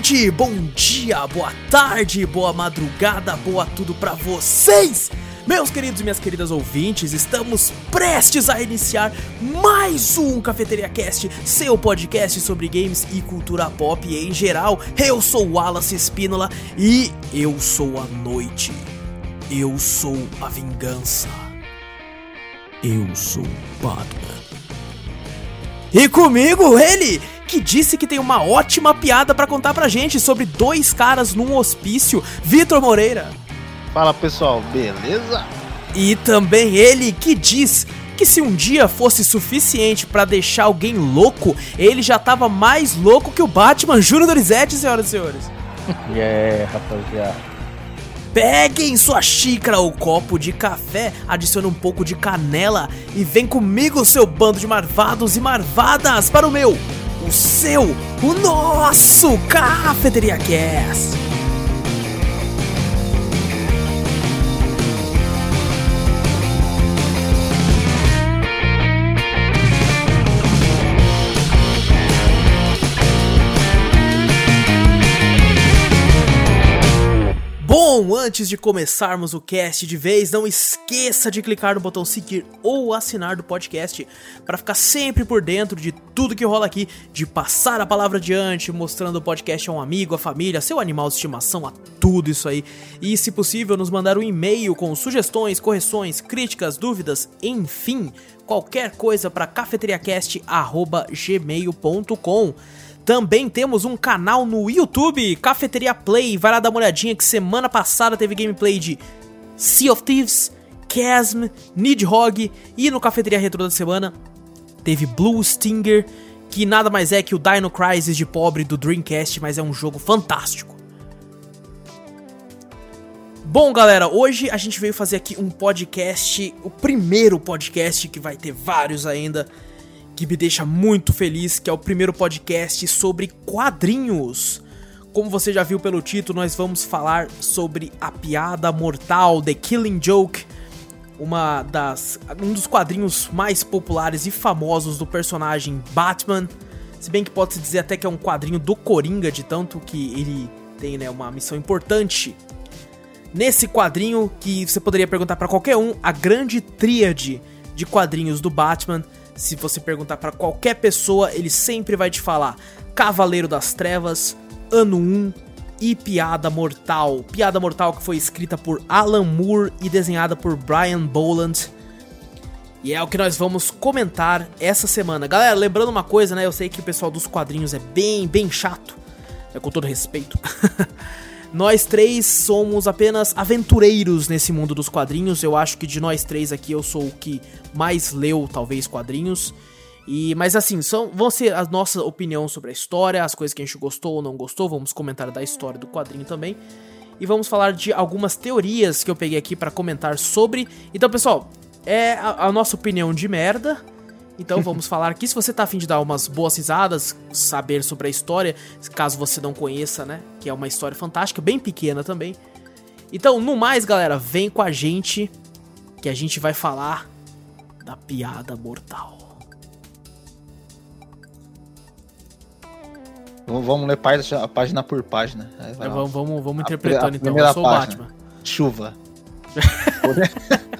Bom dia, boa tarde, boa madrugada, boa tudo pra vocês! Meus queridos e minhas queridas ouvintes, estamos prestes a iniciar mais um Cafeteria Cast, seu podcast sobre games e cultura pop em geral. Eu sou Wallace Espínola e eu sou a noite. Eu sou a vingança. Eu sou Batman. E comigo ele, que disse que tem uma ótima piada para contar pra gente sobre dois caras num hospício, Vitor Moreira. Fala pessoal, beleza? E também ele que diz que se um dia fosse suficiente para deixar alguém louco, ele já tava mais louco que o Batman Júnior Dorizete, senhoras e senhores. E yeah, rapaziada. Peguem sua xícara ou copo de café, adicione um pouco de canela e vem comigo, seu bando de marvados e marvadas, para o meu, o seu, o nosso Cafeteria Cast. Antes de começarmos o cast de vez, não esqueça de clicar no botão seguir ou assinar do podcast para ficar sempre por dentro de tudo que rola aqui, de passar a palavra adiante, mostrando o podcast a um amigo, a família, seu animal de estimação, a tudo isso aí. E, se possível, nos mandar um e-mail com sugestões, correções, críticas, dúvidas, enfim, qualquer coisa para cafeteriacast@gmail.com. Também temos um canal no YouTube, Cafeteria Play. Vai lá dar uma olhadinha que semana passada teve gameplay de Sea of Thieves, Chasm, Nidhogg e no Cafeteria Retro da semana teve Blue Stinger, que nada mais é que o Dino Crisis de pobre do Dreamcast, mas é um jogo fantástico. Bom, galera, hoje a gente veio fazer aqui um podcast, o primeiro podcast que vai ter vários ainda que me deixa muito feliz, que é o primeiro podcast sobre quadrinhos. Como você já viu pelo título, nós vamos falar sobre a piada mortal, The Killing Joke, uma das um dos quadrinhos mais populares e famosos do personagem Batman. Se bem que pode se dizer até que é um quadrinho do Coringa, de tanto que ele tem né, uma missão importante. Nesse quadrinho, que você poderia perguntar para qualquer um, a grande tríade de quadrinhos do Batman se você perguntar para qualquer pessoa, ele sempre vai te falar Cavaleiro das Trevas, Ano 1 e Piada Mortal. Piada Mortal que foi escrita por Alan Moore e desenhada por Brian Boland. E é o que nós vamos comentar essa semana. Galera, lembrando uma coisa, né? Eu sei que o pessoal dos quadrinhos é bem, bem chato. É com todo respeito. Nós três somos apenas aventureiros nesse mundo dos quadrinhos. Eu acho que de nós três aqui eu sou o que mais leu, talvez, quadrinhos. E, mas assim, são, vão ser a nossa opinião sobre a história, as coisas que a gente gostou ou não gostou. Vamos comentar da história do quadrinho também. E vamos falar de algumas teorias que eu peguei aqui para comentar sobre. Então, pessoal, é a, a nossa opinião de merda. Então vamos falar aqui. Se você tá afim de dar umas boas risadas, saber sobre a história, caso você não conheça, né? Que é uma história fantástica, bem pequena também. Então, no mais, galera, vem com a gente que a gente vai falar da piada mortal. Vamos ler página, página por página. É, vamos, vamos, vamos interpretando a, então. Eu sou página. o Batman. Chuva. Folha,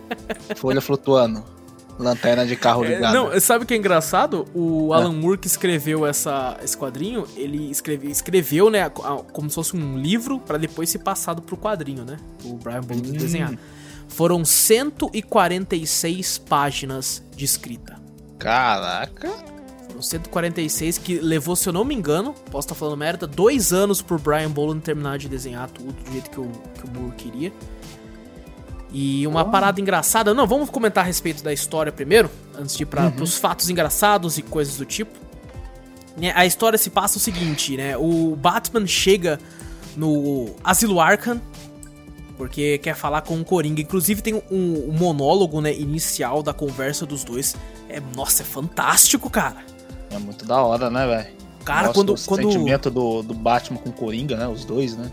Folha flutuando. Lanterna de carro ligado. É, não, sabe o que é engraçado? O é. Alan Moore que escreveu essa, esse quadrinho, ele escreve, escreveu, né, como se fosse um livro para depois ser passado pro quadrinho, né? O Brian Bolton hum. desenhar. Foram 146 páginas de escrita. Caraca! Foram 146 que levou, se eu não me engano, posso estar falando merda, dois anos pro Brian Boland terminar de desenhar tudo do jeito que o, que o Moore queria. E uma oh. parada engraçada. Não, vamos comentar a respeito da história primeiro, antes de ir para uhum. os fatos engraçados e coisas do tipo. Né, a história se passa o seguinte, né? O Batman chega no Asilo Arkham porque quer falar com o Coringa. Inclusive tem um, um, monólogo, né, inicial da conversa dos dois. É, nossa, é fantástico, cara. É muito da hora, né, velho? Cara, nossa, quando o quando sentimento do, do Batman com o Coringa, né, os dois, né?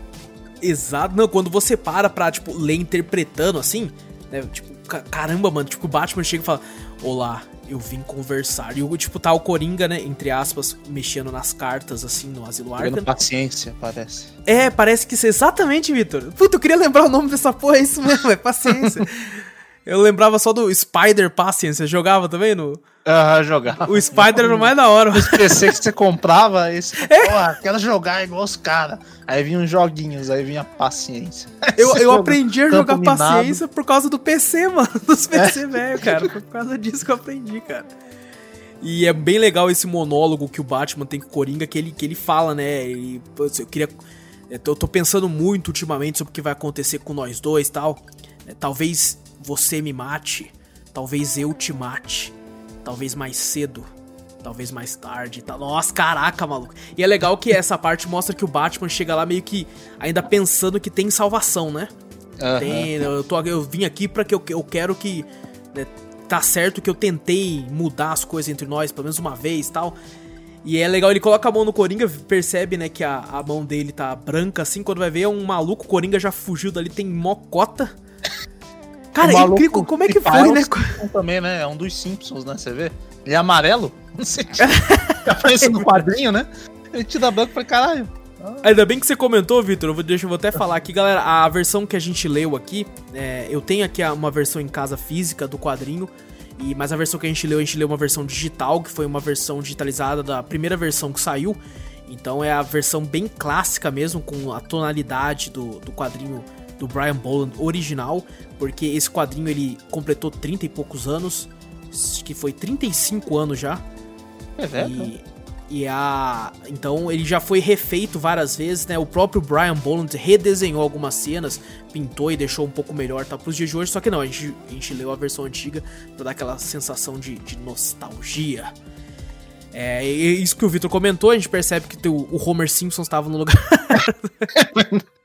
Exato. Não, quando você para pra, tipo, ler interpretando assim, né? Tipo, ca- caramba, mano, tipo, o Batman chega e fala: Olá, eu vim conversar. E o tipo, tá o Coringa, né? Entre aspas, mexendo nas cartas, assim, no Asilo Arkham. paciência, parece. É, parece que isso é exatamente, Vitor. Puta, eu queria lembrar o nome dessa porra, é isso mesmo, é paciência. eu lembrava só do Spider Patience, você jogava também no. Ah, jogar. O Spider era o mais da hora. Os PC que você comprava, esse, É. porra, quero jogar igual os caras. Aí vinham joguinhos, aí vinha paciência. Eu, eu aprendi a jogar minado. paciência por causa do PC, mano. Dos PC velho, cara. Por causa disso que eu aprendi, cara. E é bem legal esse monólogo que o Batman tem com o Coringa, que ele, que ele fala, né? Ele, eu queria. Eu tô, pensando muito ultimamente sobre o que vai acontecer com nós dois e tal. É, talvez você me mate. Talvez eu te mate. Talvez mais cedo. Talvez mais tarde. Tá. Nossa, caraca, maluco. E é legal que essa parte mostra que o Batman chega lá meio que ainda pensando que tem salvação, né? Aham. Tem, eu, tô, eu vim aqui pra que eu, eu quero que. né, tá certo que eu tentei mudar as coisas entre nós, pelo menos uma vez e tal. E é legal, ele coloca a mão no Coringa, percebe, né, que a, a mão dele tá branca assim. Quando vai ver, é um maluco, o Coringa já fugiu dali, tem mocota. Cara, incrível como é que foi, né? um também, né? É um dos Simpsons, né? Você vê? Ele é amarelo? Não sei. Aparece no quadrinho, né? Ele te dá branco e falei, caralho. Ainda bem que você comentou, Vitor. Eu vou, deixa eu vou até falar aqui, galera. A versão que a gente leu aqui, é, eu tenho aqui uma versão em casa física do quadrinho. E, mas a versão que a gente leu, a gente leu uma versão digital, que foi uma versão digitalizada da primeira versão que saiu. Então é a versão bem clássica mesmo, com a tonalidade do, do quadrinho do Brian Boland original. Porque esse quadrinho ele completou 30 e poucos anos. Acho que foi 35 anos já. É, velho. E, e a. Então ele já foi refeito várias vezes, né? O próprio Brian Boland redesenhou algumas cenas, pintou e deixou um pouco melhor, tá? Pros dias de hoje, só que não, a gente, a gente leu a versão antiga pra dar aquela sensação de, de nostalgia. É, isso que o Victor comentou, a gente percebe que o, o Homer Simpson estava no lugar.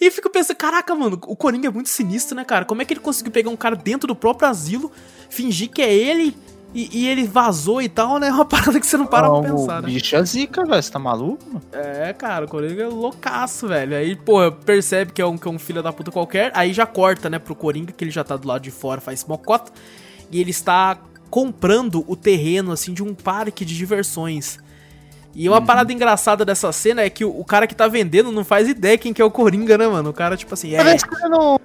E eu fico pensando, caraca, mano, o Coringa é muito sinistro, né, cara? Como é que ele conseguiu pegar um cara dentro do próprio asilo, fingir que é ele e, e ele vazou e tal, né? É uma parada que você não para Não, pra pensar, o né? bicho é zica, velho. Você tá maluco? mano? É, cara, o Coringa é loucaço, velho. Aí, pô, percebe que é um, que é um filho da puta qualquer, aí já corta, né, pro Coringa, que ele já tá do lado de fora, faz mocota, e ele está comprando o terreno, assim, de um parque de diversões. E uma parada engraçada dessa cena é que o, o cara que tá vendendo não faz ideia quem que é o Coringa, né, mano? O cara, tipo assim, é... Parece que ele não.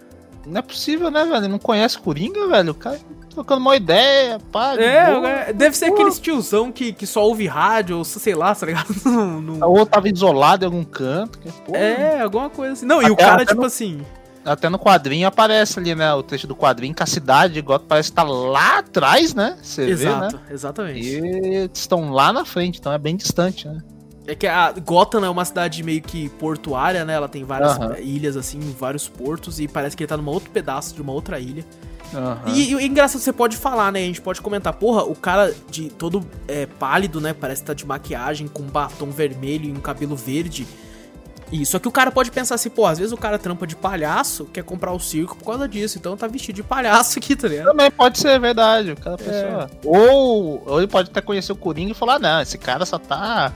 Não é possível, né, velho? Ele não conhece Coringa, velho. O cara trocando uma ideia, pá. de É, boa. é, deve ser aqueles tiozão que, que só ouve rádio, ou sei lá, tá ligado? Não- não- Ou tava isolado em algum canto. Que, porra, É, alguma coisa assim. Não, e o Até- cara, até tipo no- assim. Até no quadrinho aparece ali, né? O trecho do quadrinho que a cidade de Gotham parece estar lá atrás, né? Você vê, Exato, né? exatamente. E estão lá na frente, então é bem distante, né? É que a Gotham é uma cidade meio que portuária, né? Ela tem várias Aham. ilhas, assim, vários portos, e parece que ele tá numa outro pedaço de uma outra ilha. Aham. E, e engraçado, você pode falar, né? A gente pode comentar, porra, o cara de todo é, pálido, né? Parece que tá de maquiagem, com um batom vermelho e um cabelo verde. E só que o cara pode pensar assim, pô, às vezes o cara trampa de palhaço, quer comprar o circo por causa disso, então tá vestido de palhaço aqui, tá ligado? Também pode ser verdade, cada É. pessoa. Ou, ou ele pode até conhecer o Coringa e falar, ah, não, esse cara só tá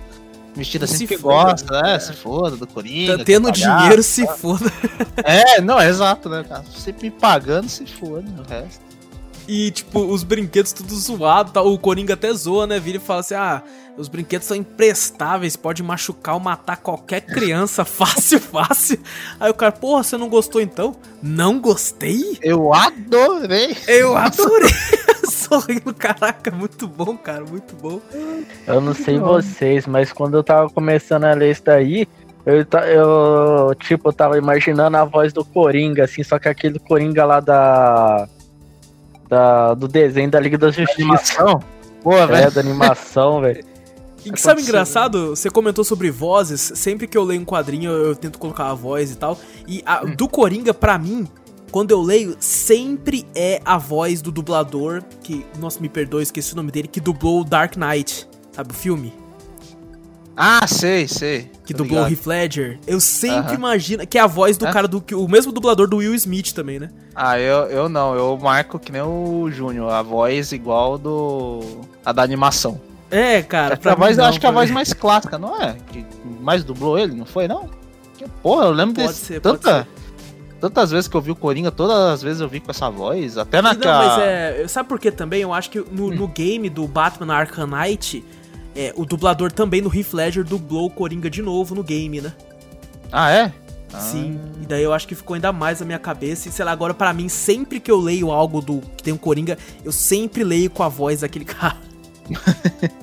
vestido assim Se porque foda, gosta, né? é. Se foda do Coringa. Tá tendo pagar. dinheiro, se foda. É, não, é exato, né, cara? Sempre me pagando, se foda, o resto. E, tipo, os brinquedos tudo zoado, tá? o Coringa até zoa, né? Vira e fala assim: ah, os brinquedos são imprestáveis, pode machucar ou matar qualquer criança, fácil, fácil. Aí o cara, porra, você não gostou então? Não gostei? Eu adorei. Eu adorei! Sorrindo, caraca, muito bom, cara, muito bom. Eu não sei vocês, mas quando eu tava começando a ler isso daí, eu, eu tipo, tava imaginando a voz do Coringa, assim, só que aquele Coringa lá da. Da do desenho da Liga da Justiça. Animação? Boa, É, velho. da animação, velho. E que sabe engraçado? Você comentou sobre vozes. Sempre que eu leio um quadrinho, eu, eu tento colocar a voz e tal. E a- do Coringa, pra mim, quando eu leio, sempre é a voz do dublador. Que, nossa, me perdoe, esqueci o nome dele. Que dublou o Dark Knight. Sabe o filme? Ah, sei, sei. Que dublou o ligado. Heath Ledger. Eu sempre Aham. imagino. Que é a voz do É? cara do. O mesmo dublador do Will Smith também, né? Ah, eu, eu não, eu marco que nem o Júnior, a voz igual do. a da animação. É, cara. a voz, mim eu não, acho que é a pra voz mais clássica, não é? Que mais dublou ele, não foi, não? Que, porra, eu lembro Pode desse ser, pode tanta. tantas vezes que eu vi o Coringa, todas as vezes eu vi com essa voz, até Não, naquela... mas é. Sabe por que também? Eu acho que no, no game do Batman Arkham Knight, é, o dublador também no Heath Ledger dublou o Coringa de novo no game, né? Ah, é? Ah. Sim. E daí eu acho que ficou ainda mais na minha cabeça. E sei lá, agora pra mim, sempre que eu leio algo do que tem um Coringa, eu sempre leio com a voz daquele cara.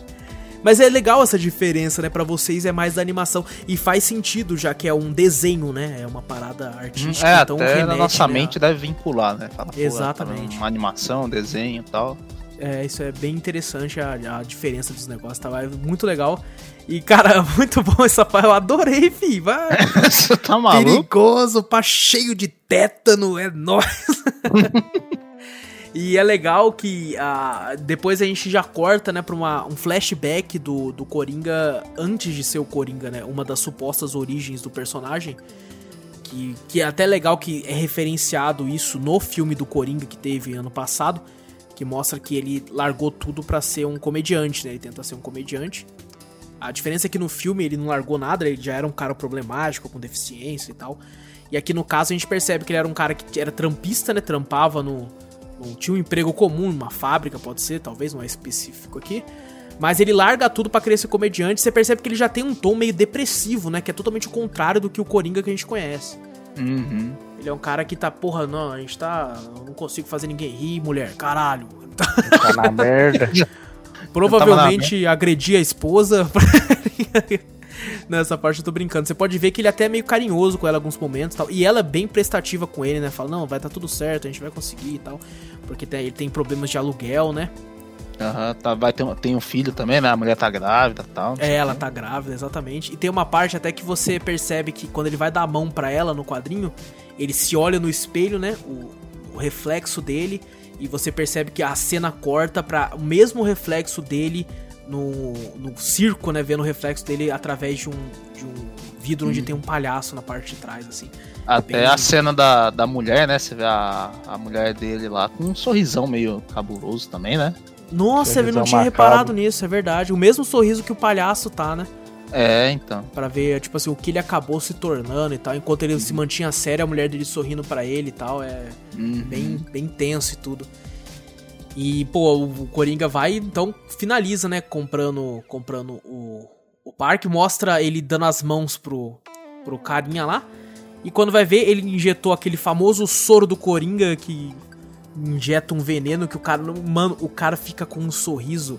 Mas é legal essa diferença, né? Pra vocês é mais da animação. E faz sentido, já que é um desenho, né? É uma parada artística. É, então até na remete, nossa né, mente deve vincular, né? Fala, pô, Exatamente. tá Uma animação, um desenho e tal. É, isso é bem interessante a, a diferença dos negócios, tá? É muito legal. E, cara, muito bom essa parte. Eu adorei, fi. Vai. Você tá maluco? Perigoso, pá, cheio de tétano, é nóis. e é legal que ah, depois a gente já corta, né, pra uma, um flashback do, do Coringa antes de ser o Coringa, né? Uma das supostas origens do personagem. Que, que é até legal que é referenciado isso no filme do Coringa que teve ano passado. Que mostra que ele largou tudo pra ser um comediante, né? Ele tenta ser um comediante. A diferença é que no filme ele não largou nada, ele já era um cara problemático, com deficiência e tal. E aqui no caso a gente percebe que ele era um cara que era trampista, né? Trampava no. no tinha um emprego comum, numa fábrica, pode ser, talvez, não é específico aqui. Mas ele larga tudo pra querer ser comediante. Você percebe que ele já tem um tom meio depressivo, né? Que é totalmente o contrário do que o Coringa que a gente conhece. Uhum. Ele é um cara que tá, porra, não, a gente tá. Eu não consigo fazer ninguém rir, mulher, caralho. Tá na merda. Provavelmente agredir a esposa. Nessa parte eu tô brincando. Você pode ver que ele é até meio carinhoso com ela em alguns momentos e tal. E ela é bem prestativa com ele, né? Fala, não, vai tá tudo certo, a gente vai conseguir e tal. Porque tem, ele tem problemas de aluguel, né? Aham, tá, vai ter, um- tem um filho também, né? A mulher tá grávida e tal. É, ela tá grávida, exatamente. E tem uma parte até que você percebe que quando ele vai dar a mão pra ela no quadrinho, ele se olha no espelho, né? O, o reflexo dele. E você percebe que a cena corta pra o mesmo reflexo dele no, no circo, né? Vendo o reflexo dele através de um, de um vidro onde tem um palhaço na parte de trás, assim. Até a cena da, da mulher, né? Você vê a, a mulher dele lá com um sorrisão meio cabuloso também, né? Nossa, eu não tinha macabro. reparado nisso, é verdade. O mesmo sorriso que o palhaço tá, né? É, então. Pra ver, tipo assim, o que ele acabou se tornando e tal. Enquanto ele se mantinha sério, a mulher dele sorrindo pra ele e tal. É Uhum. bem, bem tenso e tudo. E, pô, o Coringa vai, então, finaliza, né? Comprando, comprando o, o parque. Mostra ele dando as mãos pro, pro carinha lá. E quando vai ver, ele injetou aquele famoso soro do Coringa que injeta um veneno que o cara. não- Mano, o cara fica com um sorriso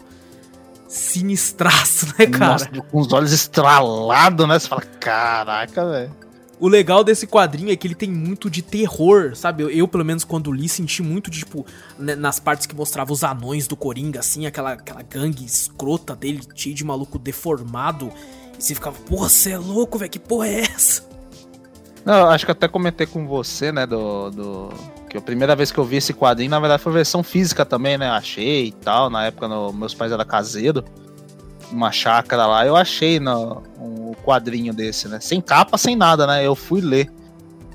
sinistraço, né, cara? Nossa, com os olhos estralados, né? Você fala, caraca, velho. O legal desse quadrinho é que ele tem muito de terror, sabe? Eu, eu, pelo menos, quando li, senti muito de, tipo, né, nas partes que mostrava os anões do Coringa, assim, aquela, aquela gangue escrota dele, cheio de maluco deformado. E você ficava, porra, você é louco, velho, que porra é essa? Não, eu acho que eu até comentei com você, né, do, do... Que a primeira vez que eu vi esse quadrinho, na verdade, foi versão física também, né? Achei e tal. Na época, no- meus pais eram caseiro. Uma chácara lá, eu achei no, um quadrinho desse, né? Sem capa, sem nada, né? Eu fui ler.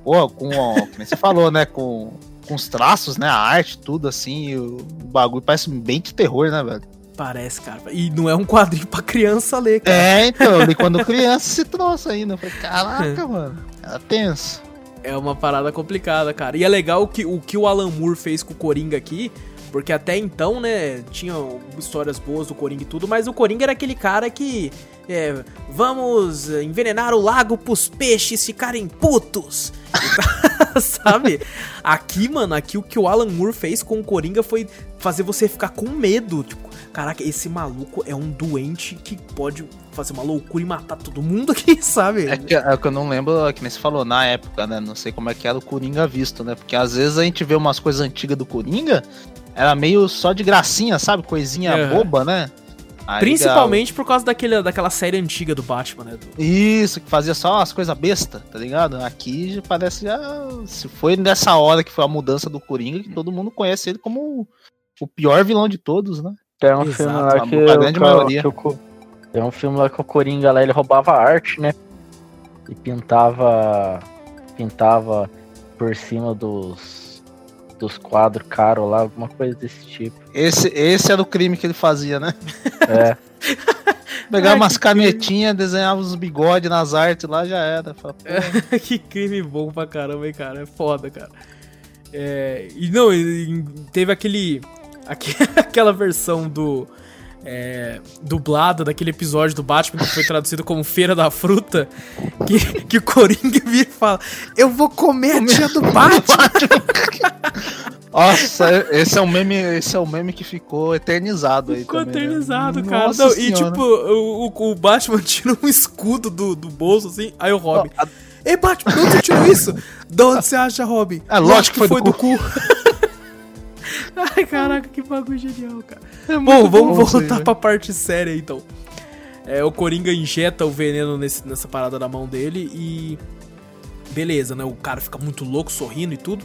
Pô, com, ó, que nem você falou, né? Com, com os traços, né? A arte, tudo assim. o, o bagulho parece bem de terror, né, velho? Parece, cara. E não é um quadrinho pra criança ler, cara. É, então, eu li quando criança esse troço ainda. Eu falei, caraca, mano. Era tenso. É uma parada complicada, cara. E é legal que, o que o Alan Moore fez com o Coringa aqui, porque até então, né, tinha histórias boas do Coringa e tudo, mas o Coringa era aquele cara que. É, vamos envenenar o lago pros peixes ficarem putos. Sabe? Aqui, mano, aqui o que o Alan Moore fez com o Coringa foi fazer você ficar com medo. Tipo, caraca, esse maluco é um doente que pode fazer uma loucura e matar todo mundo aqui, sabe? É que, é que eu não lembro, é que nem você falou, na época, né? Não sei como é que era o Coringa visto, né? Porque às vezes a gente vê umas coisas antigas do Coringa, era meio só de gracinha, sabe? Coisinha boba, né? Aí, Principalmente por causa daquele, daquela série antiga do Batman, né? do- Isso, que fazia só as coisas besta, tá ligado? Aqui já parece já. Se foi nessa hora que foi a mudança do Coringa, que todo mundo conhece ele como o- pior vilão de todos, né? Tem um Exato, filme lá que, a grande que- maioria. que o Tem um filme lá que o Coringa lá, ele roubava arte, né? E pintava. Pintava por cima dos. Dos quadros caros lá, alguma coisa desse tipo. Esse, esse era o crime que ele fazia, né? É. Pegava umas canetinhas, desenhava os bigodes nas artes lá, já era. Fala, É, que crime bom pra caramba, hein, cara. É foda, cara. É, e não, teve aquele. aque- Aquela versão do. É, dublada daquele episódio do Batman que foi traduzido como Feira da Fruta. Que, que o Coringa vira e fala: Eu vou comer a tia do Batman. Nossa, esse é um meme, esse é um meme que ficou eternizado aí. Ficou também, né? eternizado, cara. Não, e tipo, o, o- Batman tira um escudo do, do bolso assim, aí o Robin. Ó, a- Ei, Batman, de onde você tirou isso? De onde você acha, Robin? É, lógico que foi do do cu. Ai, caraca, que bagulho genial, cara. É Bom, vamos bom voltar velho. pra parte séria então. É, o Coringa injeta o veneno nesse- nessa parada na mão dele e. Beleza, né? O cara fica muito louco, sorrindo e tudo.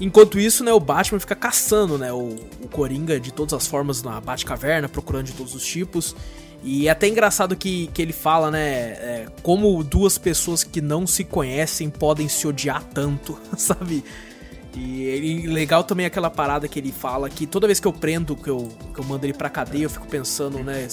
Enquanto isso, né, o Batman fica caçando, né, o, o Coringa de todas as formas na Batcaverna, procurando de todos os tipos. E é até engraçado que, que ele fala, né, é, como duas pessoas que não se conhecem podem se odiar tanto, sabe? E ele, legal também aquela parada que ele fala que toda vez que eu prendo, que eu, que eu mando ele pra cadeia, eu fico pensando, né,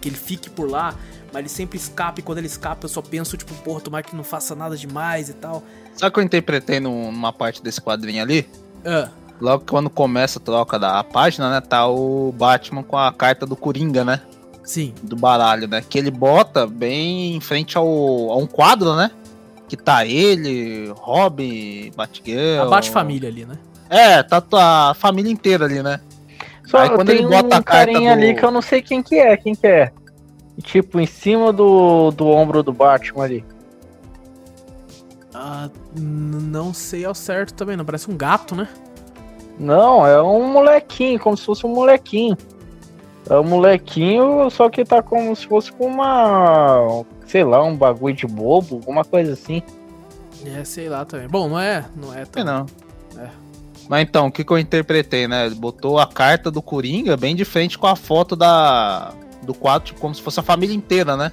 que ele fique por lá, mas ele sempre escapa e quando ele escapa eu só penso, tipo, porra, tomara que não faça nada demais e tal. Sabe o que eu interpretei num- numa parte desse quadrinho ali? Ah, Logo quando começa a troca da página, né? Tá o Batman com a carta do Coringa, né? sim. Do baralho, né? Que ele bota bem em frente ao, a um quadro, né? Que tá ele, Robin, Batgirl. A Bate-família ali, né? É, tá a família inteira ali, né? Só Aí quando tem ele bota um a carta carinha do- ali que eu não sei quem que é, quem que é. Tipo, em cima do, do ombro do Batman ali. Ah, não sei ao certo também, não. Parece um gato, né? Não, é um molequinho, como se fosse um molequinho. É um molequinho, só que tá como se fosse com uma. Sei lá, um bagulho de bobo, alguma coisa assim. É, sei lá também. Bom, não é, não é tão... não. É. Mas então, o que, que eu interpretei, né? Ele botou a carta do Coringa bem de frente com a foto da do quadro, tipo, como se fosse a família inteira, né?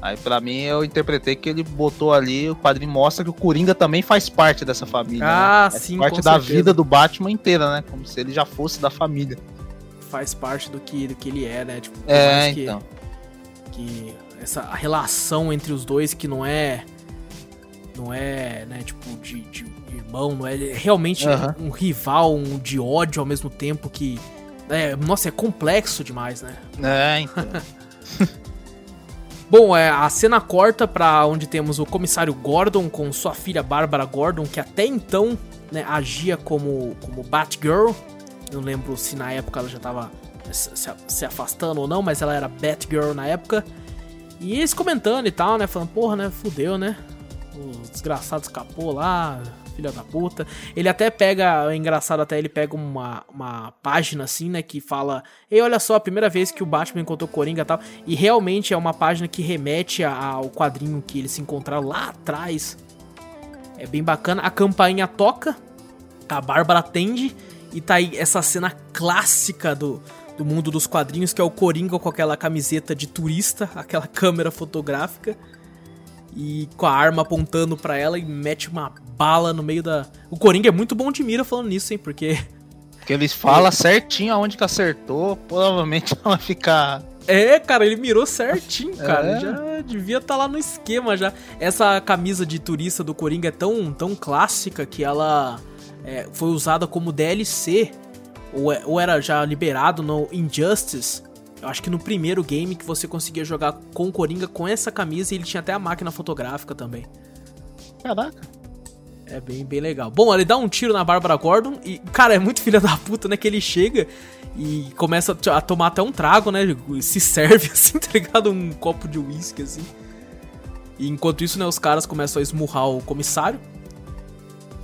Aí pra mim eu interpretei que ele botou ali, o quadrinho mostra que o Coringa também faz parte dessa família. Ah, né? Faz sim, parte com da certeza. vida do Batman inteira, né? Como se ele já fosse da família. Faz parte do que, do que ele é, né? Tipo, É, que, então. que essa relação entre os dois que não é não é, né, tipo, de, de irmão, não é é realmente Aham. um rival, um de ódio ao mesmo tempo que é, nossa, é complexo demais, né? É, então. Bom, é, a cena corta pra onde temos o comissário Gordon com sua filha Bárbara Gordon, que até então né, agia como, como Batgirl. Não lembro se na época ela já tava se, afastando ou não, mas ela era Batgirl na época. E eles comentando e tal, né? Falando, porra, né? Fudeu, né? O desgraçado escapou lá, filha da puta. Ele até pega, é engraçado até, ele pega uma, uma página assim, né? Que fala, ei, olha só, a primeira vez que o Batman encontrou Coringa e tal. E realmente é uma página que remete ao quadrinho que eles se encontraram lá atrás. É bem bacana. A campainha toca, a Bárbara atende e tá aí essa cena clássica do, do mundo dos quadrinhos, que é o Coringa com aquela camiseta de turista, aquela câmera fotográfica. E com a arma apontando pra ela e mete uma bala no meio da. O Coringa é muito bom de mira falando nisso, hein? Porque Porque eles falam certinho aonde que acertou, provavelmente ela vai ficar. É, cara, ele mirou certinho, cara. É. Já devia estar lá no esquema já. Essa camisa de turista do Coringa é tão, tão clássica que ela é, foi usada como DLC. Ou, é- ou era já liberado no Injustice. Eu acho que no primeiro game que você conseguia jogar com o Coringa com essa camisa e ele tinha até a máquina fotográfica também. Caraca. É bem, bem legal. Bom, ele dá um tiro na Bárbara Gordon e, cara, é muito filha da puta, né? Que ele chega e começa a tomar até um trago, né? Se serve, assim, tá ligado? Um copo de uísque, assim. E enquanto isso, né, os caras começam a esmurrar o comissário.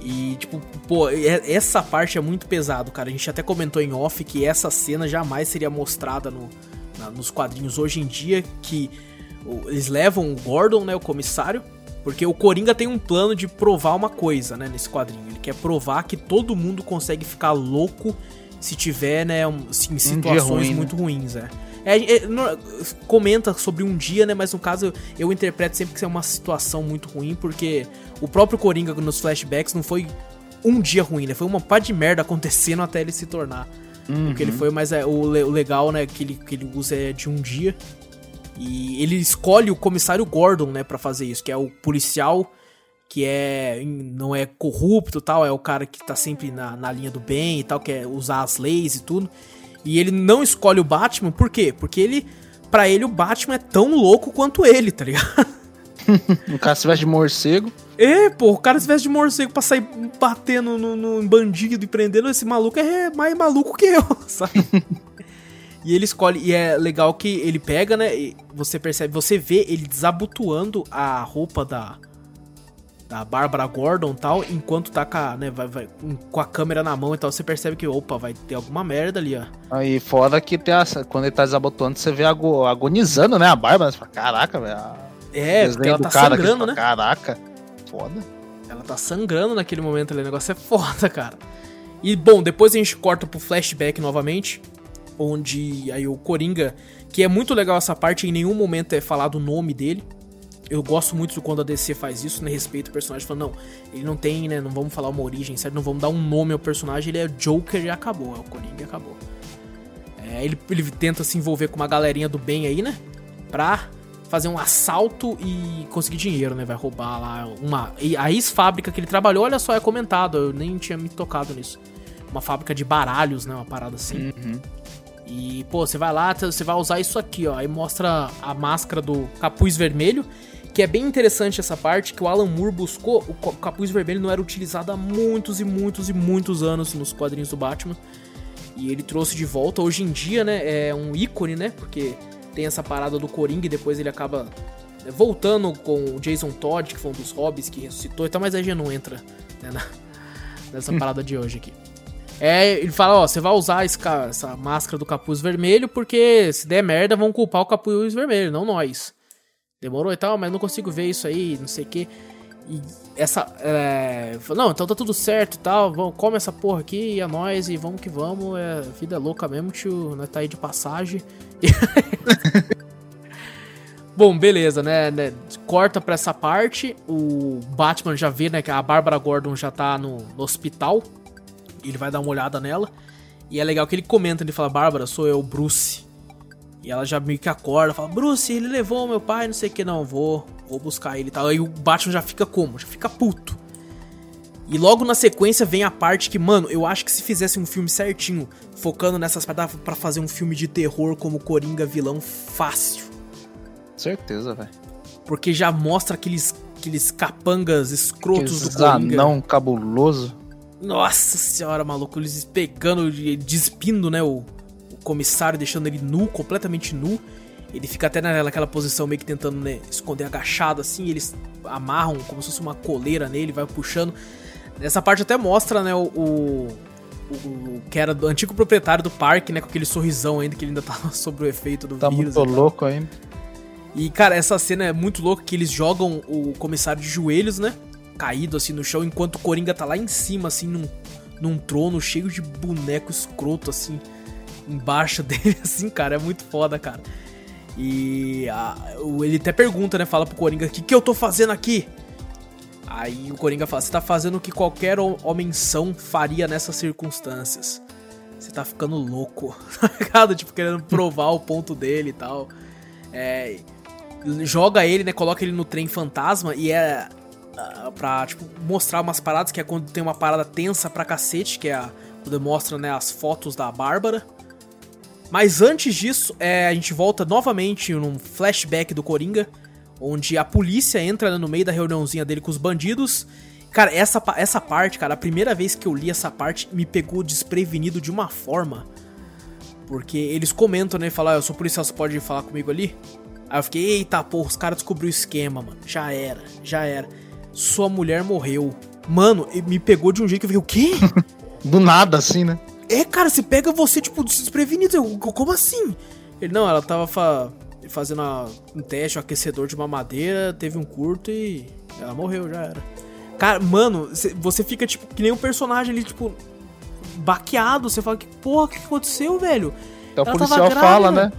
E, tipo, pô, é- essa parte é muito pesado, cara. A gente até comentou em off que essa cena jamais seria mostrada no, na- nos quadrinhos hoje em dia, que o- eles levam o Gordon, né, o comissário, porque o Coringa tem um plano de provar uma coisa, né, nesse quadrinho. Ele quer provar que todo mundo consegue ficar louco se tiver, né, um- em situações ruim, né? muito ruins, é. É, é, comenta sobre um dia, né? Mas no caso eu, eu interpreto sempre que é uma situação muito ruim, porque o próprio Coringa nos flashbacks não foi um dia ruim, né? Foi uma pá de merda acontecendo até ele se tornar uhum. o que ele foi, mas é, o, o legal, né, que ele, que ele usa é de um dia. E ele escolhe o comissário Gordon, né, para fazer isso, que é o policial que é não é corrupto tal, é o cara que tá sempre na, na linha do bem e tal, quer usar as leis e tudo. E ele não escolhe o Batman, por quê? Porque ele, para ele, o Batman é tão louco quanto ele, tá ligado? o cara se veste de morcego. É, pô, o cara se veste de morcego pra sair batendo no, no bandido e prendendo. Esse maluco é mais maluco que eu, sabe? e ele escolhe, e é legal que ele pega, né? você percebe, você vê ele desabotoando a roupa da, da Bárbara Gordon tal, enquanto tá com a, né, vai, vai, com a câmera na mão e tal, você percebe que, opa, vai ter alguma merda ali, ó. Aí fora que tem essa, quando ele tá desabotoando, você vê agonizando, né, a Bárbara, você fala, caraca, velho. É, porque ela tá sangrando, né? Caraca, foda. Ela tá sangrando naquele momento ali, o negócio é foda, cara. E, bom, depois a gente corta pro flashback novamente, onde aí o Coringa, que é muito legal essa parte, em nenhum momento é falado o nome dele, eu gosto muito quando a DC faz isso, né? Respeito o personagem, falando, não, ele não tem, né? Não vamos falar uma origem, certo? Não vamos dar um nome ao personagem, ele é Joker e acabou, é o Coringa e acabou. É, ele, ele tenta se envolver com uma galerinha do bem aí, né? Pra fazer um assalto e conseguir dinheiro, né? Vai roubar lá uma. A ex-fábrica que ele trabalhou, olha só, é comentado, eu nem tinha me tocado nisso. Uma fábrica de baralhos, né? Uma parada assim. Uhum. E, pô, você vai lá, você vai usar isso aqui, ó. Aí mostra a máscara do capuz vermelho que é bem interessante essa parte, que o Alan Moore buscou, o capuz vermelho não era utilizado há muitos e muitos e muitos anos nos quadrinhos do Batman. E ele trouxe de volta, hoje em dia, né, é um ícone, né, porque tem essa parada do Coringa e depois ele acaba né, voltando com o Jason Todd, que foi um dos hobbies que ressuscitou e tal, mas aí já não entra né, na, nessa parada de hoje aqui. É, ele fala, ó, você vai usar esse, essa máscara do capuz vermelho porque se der merda vão culpar o capuz vermelho, não nós demorou e tal, mas não consigo ver isso aí, não sei o que. E essa. É, não, então tá tudo certo e tal. Vamos, come essa porra aqui e é nóis e vamos que vamos. É, vida é louca mesmo, tio. Nós tá aí de passagem. Bom, beleza, né, né, Corta pra essa parte. O Batman já vê, né, que a Bárbara Gordon já tá no, no hospital. Ele vai dar uma olhada nela. E é legal que ele comenta, ele fala, Bárbara, sou eu, Bruce. E ela já meio que acorda, fala, Bruce, ele levou meu pai, não sei o que, não, vou, vou buscar ele e tal. Aí o Batman já fica como? Já fica puto. E logo na sequência vem a parte que, mano, eu acho que se fizesse um filme certinho, focando nessas paradas para fazer um filme de terror como Coringa vilão, fácil. Certeza, velho. Porque já mostra aqueles, aqueles capangas escrotos aqueles do Coringa. não cabuloso. Nossa senhora, maluco, eles pegando, despindo, né, o, comissário deixando ele nu, completamente nu. Ele fica até naquela posição meio que tentando né, esconder agachado assim. Eles amarram como se fosse uma coleira nele, vai puxando. Nessa parte até mostra, né, o, o, o, que era do antigo proprietário do parque, né, com aquele sorrisão ainda que ele ainda tava sob o efeito do tá vírus. Tá muito louco ainda. E cara, essa cena é muito louca que eles jogam o comissário de joelhos, né, caído assim no chão, enquanto o Coringa tá lá em cima assim num, num trono cheio de boneco escroto assim embaixo dele, assim, cara, é muito foda, cara. E a, ele até pergunta, né? Fala pro Coringa: O que, que eu tô fazendo aqui? Aí o Coringa fala: Você tá fazendo o que qualquer homem são faria nessas circunstâncias. Você tá ficando louco, tá ligado? Tipo, querendo provar o ponto dele e tal. É, joga ele, né? Coloca ele no trem fantasma e é pra, tipo, mostrar umas paradas que é quando tem uma parada tensa pra cacete, que é a, quando mostra, né, as fotos da Bárbara. Mas antes disso, é, a gente volta novamente num flashback do Coringa, onde a polícia entra no meio da reuniãozinha dele com os bandidos. Cara, essa, essa parte, cara, a primeira vez que eu li essa parte me pegou desprevenido de uma forma. Porque eles comentam, né? Falam, ah, eu sou policial, você pode falar comigo ali? Aí eu fiquei, eita porra, os caras descobriram o esquema, mano. Já era, já era. Sua mulher morreu. Mano, me pegou de um jeito que eu fiquei, o quê? Do nada, assim, né? É, cara, se pega você, tipo, desprevenido. Eu, como assim? Ele, não, ela tava fa fazendo a, um teste, um aquecedor de uma madeira, teve um curto e ela morreu, já era. Cara, mano, você fica, tipo, que nem um personagem ali, tipo, baqueado. Você fala, que porra, o que aconteceu, velho? Então o policial fala, né?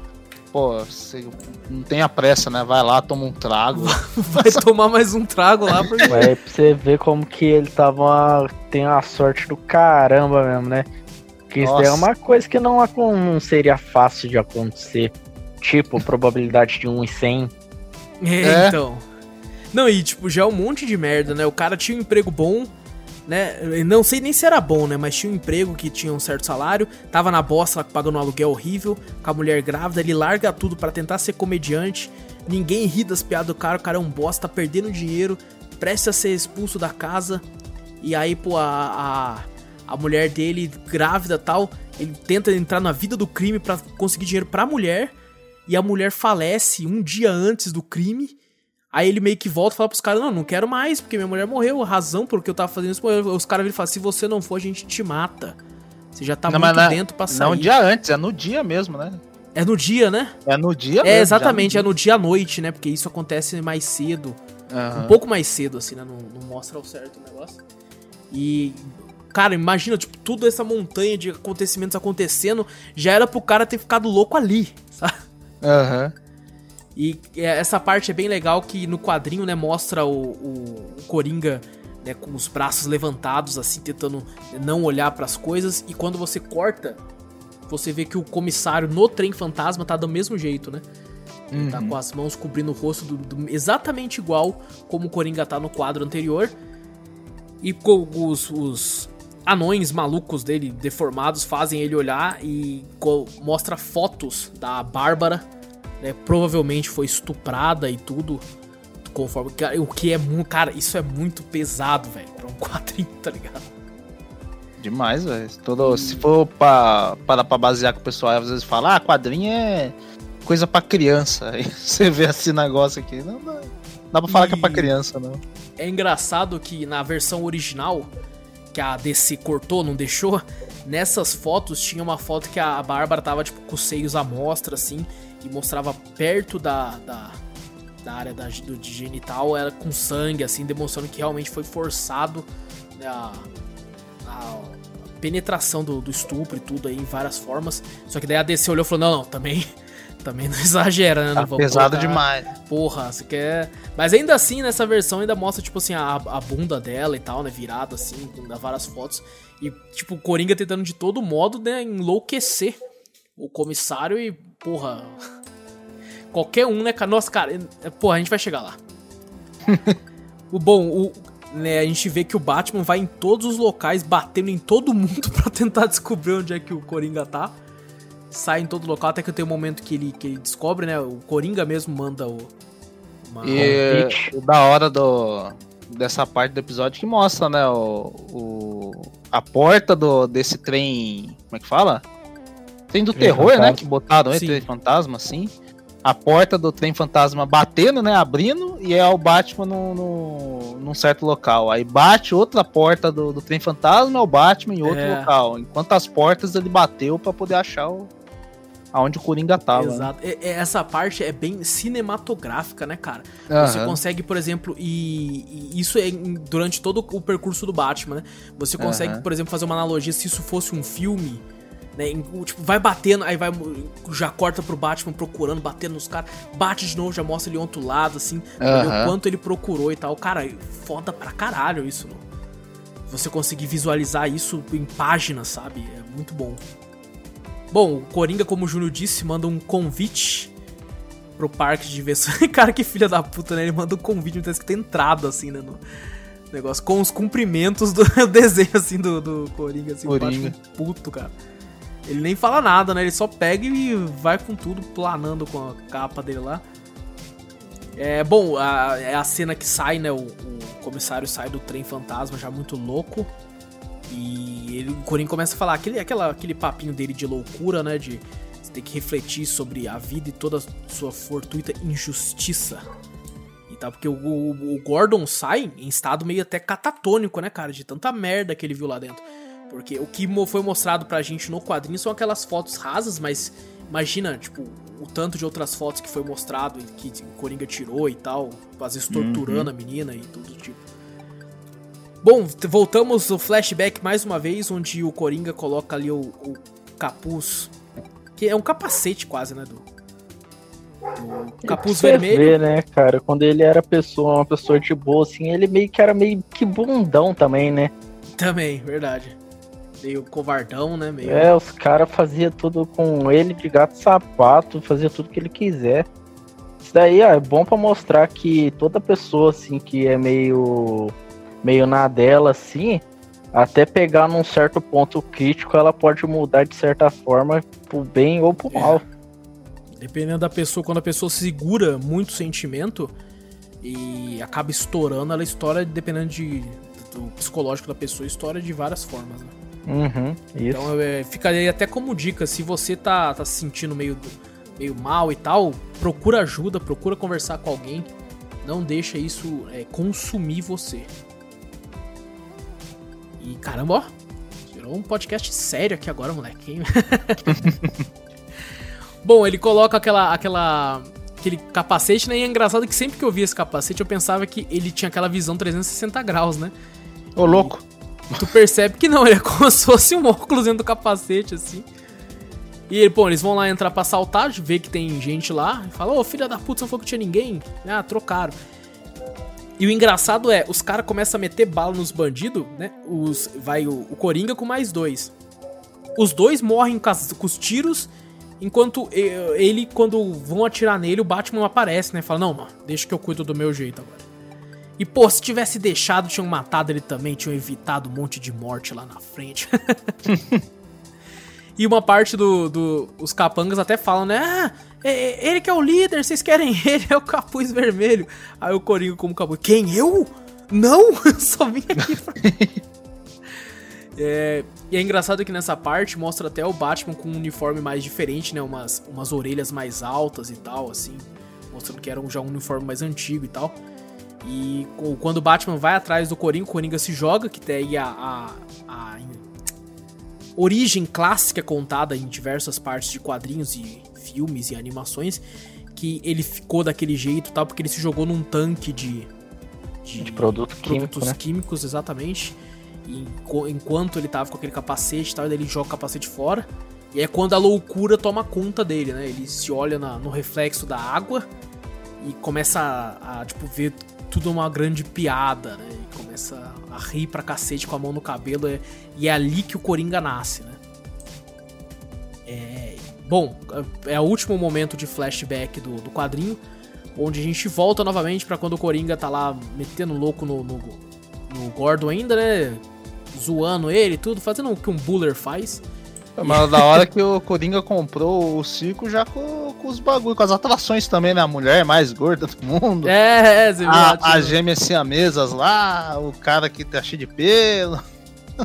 Pô, você não tenha pressa, né? Vai lá, toma um trago. Vai tomar mais um trago lá. Porque... Vai pra você ver como que ele tava. Tem a sorte do caramba mesmo, né? Que isso daí é Nossa. uma coisa que não, não seria fácil de acontecer. Tipo, probabilidade de 1 em 100. É, É. então. Não, e tipo, já é um monte de merda, né? O cara tinha um emprego bom, né? Não sei nem se era bom, né? Mas tinha um emprego que tinha um certo salário, tava na bosta lá pagando um aluguel horrível, com a mulher grávida, ele larga tudo pra tentar ser comediante. Ninguém ri das piadas do cara, o cara é um bosta, tá perdendo dinheiro, presta a ser expulso da casa. E aí, pô, a, a, a mulher dele, grávida e tal, ele tenta entrar na vida do crime pra conseguir dinheiro pra mulher. E a mulher falece um dia antes do crime. Aí ele meio que volta e fala pros caras: Não, não quero mais, porque minha mulher morreu. A razão por que eu tava fazendo isso. morreu." Os caras viram e falam: Se você não for, a gente te mata. Você já tá Não, muito na- dentro pra sair. Não um dia antes, é no dia mesmo, né? É no dia, né? É no dia É, mesmo, exatamente, já é no dia à noite, né? Porque isso acontece mais cedo. Aham. Um pouco mais cedo, assim, né? Não, não mostra ao certo o negócio. E. Cara, imagina, tipo, toda essa montanha de acontecimentos acontecendo já era pro cara ter ficado louco ali, sabe? Aham. E é, essa parte é bem legal que no quadrinho, né, mostra o, o, o Coringa né, com os braços levantados, assim, tentando não olhar pras coisas. E quando você corta, você vê que o comissário no trem fantasma tá do mesmo jeito, né? Ele tá Uhum. com as mãos cobrindo o rosto do, do- exatamente igual como o Coringa tá no quadro anterior. E co- os, os anões malucos dele, deformados, fazem ele olhar e mostra fotos da Bárbara, né? Provavelmente foi estuprada e tudo. Conforme. O que é muito. Cara, isso é muito pesado, velho. Pra um quadrinho, tá ligado? Demais, velho. Todo- Se for pra, para pra basear com o pessoal, às vezes fala, ah, quadrinho é coisa pra criança. Aí você vê esse negócio aqui. Não dá, dá pra falar que é pra E- criança, não. É engraçado que na versão original, que a DC cortou, não deixou, nessas fotos tinha uma foto que a Bárbara tava tipo com os seios à mostra, assim, e mostrava perto da, da, da área da, do de genital, era com sangue, assim, demonstrando que realmente foi forçado né, a, a penetração do, do estupro e tudo aí em várias formas. Só que daí a DC olhou e falou: não, não, também. Também não exagera, né? Não Tá vamos pesado colocar- demais. Porra, você quer. Mas ainda assim, nessa versão ainda mostra, tipo assim, a, a bunda dela e tal, né? Virada assim, dá várias fotos. E, tipo, o Coringa tentando de todo modo, né, enlouquecer o comissário e, porra. Qualquer um, né, cara? Nossa, cara, é- porra, a gente vai chegar lá. o bom, o. Né, a gente vê que o Batman vai em todos os locais, batendo em todo mundo pra tentar descobrir onde é que o Coringa tá. Sai em todo local, até que tem um momento que ele, que ele descobre, né? O Coringa mesmo manda o. uma- E o da hora do, dessa parte do episódio que mostra, né, o, o- a porta do, desse trem, como é que fala? Trem do Trem terror, né, fantasma. que botaram aí, Sim. trem fantasma, assim. A porta do trem fantasma batendo, né, abrindo, e é o Batman no, no- num certo local. Aí bate outra porta do, do trem fantasma, é o Batman em outro É. local. Enquanto as portas ele bateu pra poder achar o, aonde o Coringa tava. né? Exato. É- é- Essa parte é bem cinematográfica, né, cara? Você Aham. consegue, por exemplo, e, e isso é durante todo o percurso do Batman, né? Você consegue, Aham. por exemplo, fazer uma analogia se isso fosse um filme, né? tipo, vai batendo, aí vai já corta pro Batman procurando, batendo nos caras, bate de novo, já mostra ele outro lado, assim, ver o quanto ele procurou e tal. Cara, foda pra caralho isso, não? Você conseguir visualizar isso em páginas, sabe? É muito bom. Bom, o Coringa, como o Júnior disse, manda um convite pro parque de diversões. Cara, que filha da puta, né? Ele manda um convite, não tá escrito entrada, assim, né? No negócio, com os cumprimentos do desenho, assim, do, do Coringa, assim, Coringa. puto, cara. Ele nem fala nada, né? Ele só pega e vai com tudo, planando com a capa dele lá. É, bom, a- é a cena que sai, né? O, o comissário sai do trem fantasma já muito louco. E ele, o Coringa começa a falar aquele, aquela, aquele papinho dele de loucura, né? De você ter que refletir sobre a vida e toda a sua fortuita injustiça. E tal, porque o, o- o Gordon sai em estado meio até catatônico, né, cara? De tanta merda que ele viu lá dentro. Porque o que foi mostrado pra gente no quadrinho são aquelas fotos rasas, mas imagina, tipo, o tanto de outras fotos que foi mostrado e que o Coringa tirou e tal, às vezes torturando a menina e tudo do tipo. Bom, voltamos ao flashback mais uma vez, onde o Coringa coloca ali o, o capuz, que é um capacete quase, né, do, do capuz Você vermelho. vê, né, cara, quando ele era pessoa, uma pessoa de boa, assim, ele meio que era meio que bundão também, né? Também, verdade. Meio covardão, né? Meio... É, os caras faziam tudo com ele de gato sapato, fazia tudo que ele quiser. Isso daí ó, é bom para mostrar que toda pessoa assim que é meio meio na dela assim, até pegar num certo ponto crítico, ela pode mudar de certa forma pro bem ou pro É. mal. Dependendo da pessoa, quando a pessoa segura muito sentimento e acaba estourando, ela estoura dependendo de, do psicológico da pessoa, estoura de várias formas, né? Uhum. Então é, fica aí até como dica, se você tá, tá se sentindo meio, meio mal e tal, procura ajuda, procura conversar com alguém. Não deixa isso é, consumir você. E caramba, ó. Virou um podcast sério aqui agora, moleque. Bom, ele coloca aquela, aquela, aquele capacete, né? E é engraçado que sempre que eu via esse capacete, eu pensava que ele tinha aquela visão 360 graus, né? Ô, louco. Tu percebe que não, ele é como se fosse um óculos dentro do capacete, assim. E, bom, eles vão lá entrar pra assaltar, vê que tem gente lá, e fala, ô, filha da puta, não falou que tinha ninguém? Ah, trocaram. E o engraçado é, os caras começam a meter bala nos bandidos, né? Os, vai o, o Coringa com mais dois. Os dois morrem com, as- com os tiros, enquanto ele, quando vão atirar nele, o Batman aparece, né? Fala, não, mano, deixa que eu cuido do meu jeito agora. E, pô, se tivesse deixado, tinham matado ele também, tinham evitado um monte de morte lá na frente. e uma parte do, do- Os capangas até falam, né? Ah, é- ele que é o líder, vocês querem ele, é o capuz vermelho. Aí o Coringa como capuz. Quem? Eu? Não! Eu só vim aqui pra... É, e é engraçado que nessa parte mostra até o Batman com um uniforme mais diferente, né? Umas, umas orelhas mais altas e tal, assim. Mostrando que era um- já um uniforme mais antigo e tal. E quando o Batman vai atrás do Coringa, o Coringa se joga, que tem a, a, a origem clássica contada em diversas partes de quadrinhos e filmes e animações, que ele ficou daquele jeito tal, porque ele se jogou num tanque de, De produto químico, produtos né? químicos, exatamente. E enqu- enquanto ele tava com aquele capacete e tal, ele joga o capacete fora. E é quando a loucura toma conta dele, né? Ele se olha na- no reflexo da água e começa a, a, tipo, ver tudo uma grande piada, né? E começa rir pra cacete com a mão no cabelo. é- e é ali que o Coringa nasce, né? É, bom, é o último momento de flashback do, do quadrinho, onde a gente volta novamente pra quando o Coringa tá lá metendo louco no, no, no Gordon ainda, né? Zoando ele e tudo, fazendo o que um Buller faz. Mas da hora que o Coringa comprou o circo já com, com os bagulho, com as atrações também, né? A mulher mais gorda do mundo. É, é, A, as tipo, gêmeas siamesas lá, o cara que tá cheio de pelo.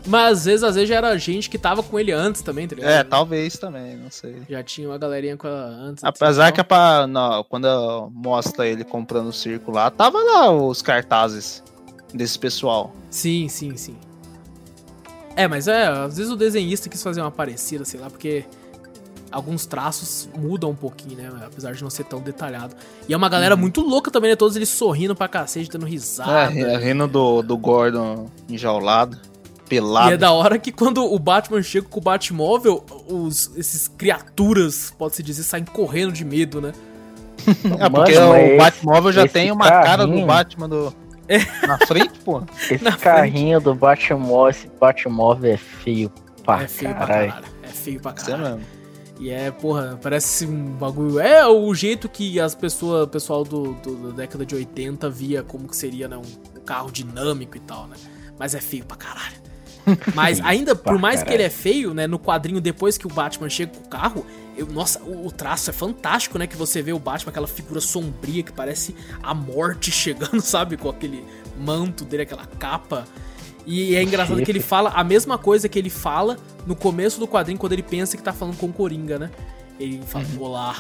Mas às vezes, às vezes já era gente que tava com ele antes também, tá ligado? É, talvez também, não sei. Já tinha uma galerinha com ela antes. Apesar assim, que a pa- não, quando mostra ele comprando o circo lá, tava lá os cartazes desse pessoal. Sim, sim, sim. É, mas é, às vezes o desenhista quis fazer uma parecida, sei lá, porque alguns traços mudam um pouquinho, né? Apesar de não ser tão detalhado. E é uma galera muito louca também, né? Todos eles sorrindo pra cacete, dando risada. É, rindo do, do Gordon enjaulado, pelado. E é da hora que quando o Batman chega com o Batmóvel, os, esses criaturas, pode-se dizer, saem correndo de medo, né? É, porque Mano, o Batmóvel já tem uma cara do carrinho- Batman do... na frente, pô. Esse Na carrinho do Batmóvel, esse Batmóvel é feio pra é feio pra caralho. caralho. É feio pra Você caralho. mesmo. E é, porra, parece um bagulho. É o jeito que as pessoas, o pessoal do, do- da década de 80 via como que seria, né? Um, um carro dinâmico e tal, né? Mas é feio pra caralho. Mas ainda, por mais que ele é feio, né? No quadrinho, depois que o Batman chega com o carro, eu- nossa, o, traço é fantástico, né? Que você vê o Batman, aquela figura sombria que parece a morte chegando, sabe? Com aquele manto dele, aquela capa. E é engraçado que ele fala a mesma coisa que ele fala no começo do quadrinho, quando ele pensa que tá falando com o Coringa, né? Ele fala, olá,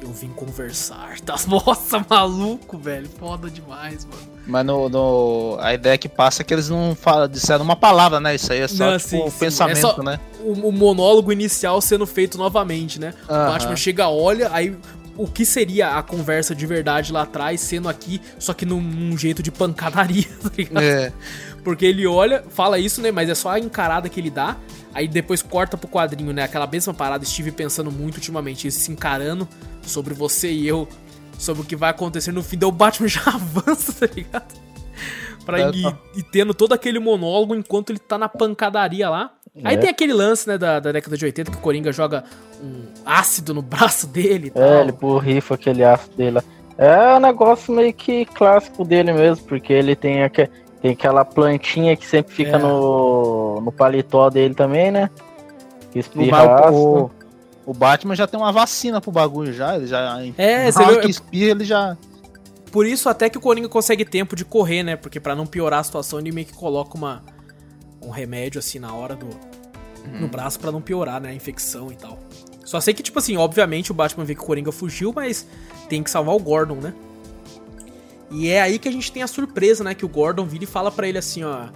eu vim conversar. Tá, nossa, maluco, velho. Foda demais, mano. Mas no, no- a ideia que passa é que eles não falam, disseram uma palavra, né? Isso aí é só Não, tipo, sim, o sim. pensamento, É só- né? O, o monólogo inicial sendo feito novamente, né? O Aham. Batman chega, olha, aí o que seria a conversa de verdade lá atrás, sendo aqui, só que num, num jeito de pancadaria, tá ligado? É. Porque ele olha, fala isso, né? Mas é só a encarada que ele dá. Aí depois corta pro quadrinho, né? Aquela mesma parada, estive pensando muito ultimamente, se encarando sobre você e eu, sobre o que vai acontecer no fim. Daí o Batman já avança, tá ligado? Pra É, ir, tá. ir tendo todo aquele monólogo enquanto ele tá na pancadaria lá. Aí É. tem aquele lance, né, da, da década de 80 que o Coringa joga um ácido no braço dele e tal. É, ele borrifa aquele aço dele lá. É um negócio meio que clássico dele mesmo, porque ele tem, aque- tem aquela plantinha que sempre fica É. no, no paletó dele também, né? Que O, espirra ácido. o, o Batman já tem uma vacina pro bagulho já. Ele já. É, você viu? que espirra, ele já. Por isso até que o Coringa consegue tempo de correr, né? Porque pra não piorar a situação, ele meio que coloca uma, um remédio assim na hora do no braço pra não piorar, né, a infecção e tal. Só sei que tipo assim, obviamente o Batman vê que o Coringa fugiu, mas tem que salvar o Gordon, né? E é aí que a gente tem a surpresa, né, que o Gordon vira e fala pra ele assim, ó,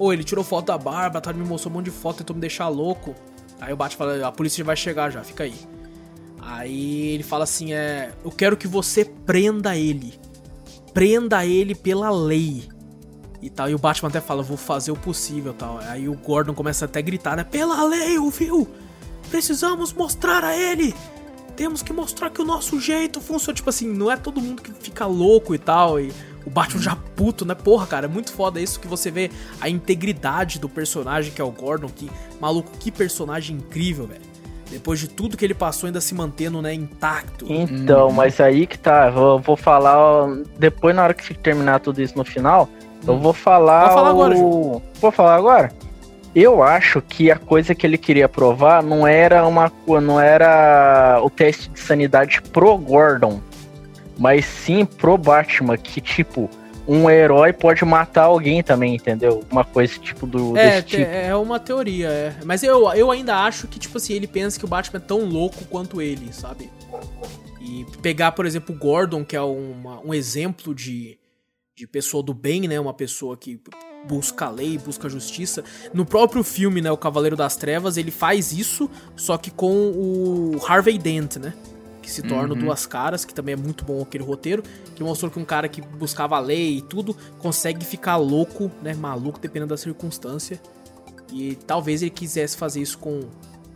Ô, ele tirou foto da barba, tá, me mostrou um monte de foto, tentou me deixar louco. Aí o Batman fala, a polícia vai chegar já, fica aí. Aí ele fala assim, é, eu quero que você prenda ele. Prenda ele pela lei. E tal, e o Batman até fala, vou fazer o possível, tal. Aí o Gordon começa até a gritar, né, pela lei, ouviu? Precisamos mostrar a ele. Temos que mostrar que o nosso jeito funciona. Tipo assim, não é todo mundo que fica louco e tal. E o Batman já puto, né? Porra, cara, é muito foda isso que você vê a integridade do personagem que é o Gordon. Que, maluco, que personagem incrível, velho. Depois de tudo que ele passou, ainda se mantendo, né, intacto. Então, mas aí que tá, eu vou falar, depois na hora que terminar tudo isso no final, eu vou falar Pode falar agora, o... Vou falar agora? Eu acho que a coisa que ele queria provar não era uma não era o teste de sanidade pro Gordon, mas sim pro Batman, que tipo, um herói pode matar alguém também, entendeu? Uma coisa tipo do É, tipo. é uma teoria, é. Mas eu, eu ainda acho que, tipo assim, ele pensa que o Batman é tão louco quanto ele, sabe? E pegar, por exemplo, o Gordon, que é uma- um exemplo de, de pessoa do bem, né? Uma pessoa que busca a lei, busca a justiça. No próprio filme, né? O Cavaleiro das Trevas, ele faz isso, só que com o Harvey Dent, né? Que se torna o Duas Caras, que também é muito bom aquele roteiro, que mostrou que um cara que buscava a lei e tudo consegue ficar louco, né? Maluco, dependendo da circunstância. E talvez ele quisesse fazer isso com,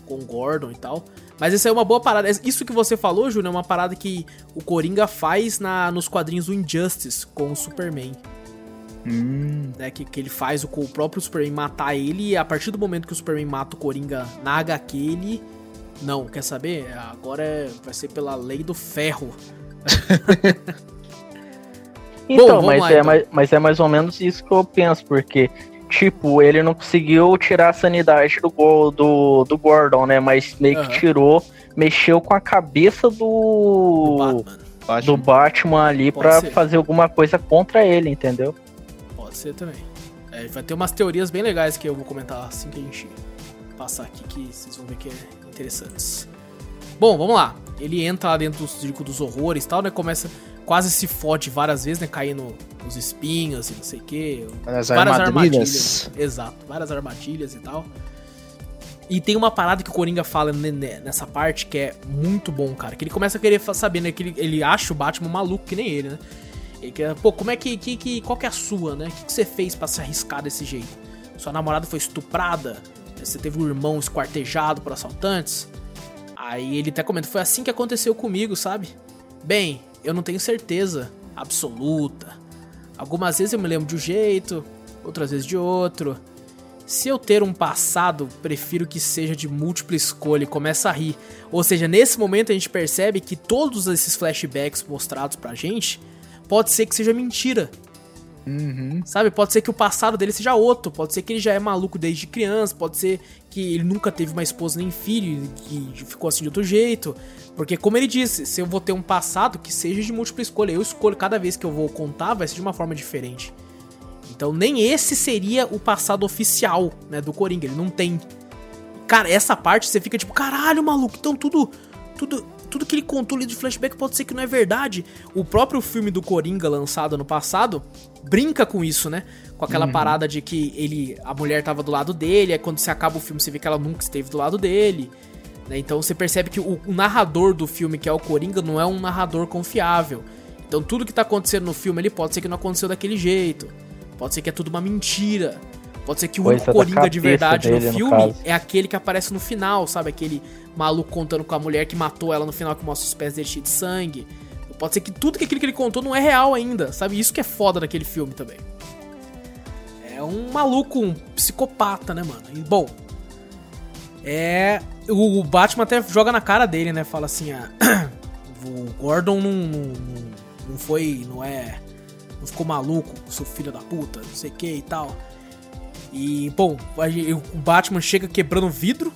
com o Gordon e tal. Mas isso é uma boa parada. Isso que você falou, Júnior, é uma parada que o Coringa faz na, nos quadrinhos do Injustice com o Superman. Hum. Né, que, que ele faz o, o próprio Superman matar ele e a partir do momento que o Superman mata o Coringa na HQ, ele... Não, quer saber? Agora é- vai ser pela lei do ferro. Então, vamos mas, lá, é, então. mais, mas é mais ou menos isso que eu penso, porque, tipo, ele não conseguiu tirar a sanidade do, do, do Gordon, né? Mas meio que tirou, mexeu com a cabeça do, O Batman. do Batman. Batman ali Pode pra ser. fazer alguma coisa contra ele, entendeu? Pode ser também. É, vai ter umas teorias bem legais que eu vou comentar assim que a gente passar aqui, que vocês vão ver que é interessantes. Bom, vamos lá. Ele entra lá dentro do circo dos horrores e tal, né? Começa, quase se fode várias vezes, né? Caindo nos espinhos e não sei o que. Várias armadilhas. Exato, várias armadilhas e tal. E tem uma parada que o Coringa fala ne- ne- nessa parte que é muito bom, cara. Que ele começa a querer saber, né? Que ele, ele acha o Batman maluco que nem ele, né? Ele quer, pô, como é que, que, que. Qual que é a sua, né? O que, que você fez pra se arriscar desse jeito? Sua namorada foi estuprada? Você teve um irmão esquartejado por assaltantes? Aí ele até comenta, foi assim que aconteceu comigo, sabe? Bem, eu não tenho certeza absoluta. Algumas vezes eu me lembro de um jeito, outras vezes de outro. Se eu ter um passado, prefiro que seja de múltipla escolha e começa a rir. Ou seja, nesse momento a gente percebe que todos esses flashbacks mostrados pra gente pode ser que seja mentira. Uhum. Sabe? Pode ser que o passado dele seja outro, pode ser que ele já é maluco desde criança, pode ser que ele nunca teve uma esposa nem filho, que ficou assim de outro jeito. Porque, como ele disse, se eu vou ter um passado que seja de múltipla escolha, eu escolho cada vez que eu vou contar, vai ser de uma forma diferente. Então, nem esse seria o passado oficial, né, do Coringa, ele não tem. Cara, essa parte você fica tipo, caralho, maluco, então tudo. Tudo, tudo que ele contou ali de flashback pode ser que não é verdade. O próprio filme do Coringa lançado ano passado brinca com isso, né? Com aquela parada de que ele a mulher tava do lado dele, aí quando você acaba o filme você vê que ela nunca esteve do lado dele. né? Então você percebe que o, o narrador do filme, que é o Coringa, não é um narrador confiável. Então tudo que tá acontecendo no filme ele pode ser que não aconteceu daquele jeito. Pode ser que é tudo uma mentira. Pode ser que o único Coringa de verdade dele, no no filme caso. é aquele que aparece no final, sabe? Aquele maluco contando com a mulher que matou ela no final, que mostra os pés dele cheios de sangue. Pode ser que tudo que aquilo que ele contou não é real ainda, sabe? Isso que é foda naquele filme também. É um maluco, um psicopata, né, mano? E, bom, É. O, o Batman até joga na cara dele, né? Fala assim, ah, o Gordon não, não, não foi. não é. Não ficou maluco, seu filho da puta, não sei o que e tal. E, bom, o Batman chega quebrando vidro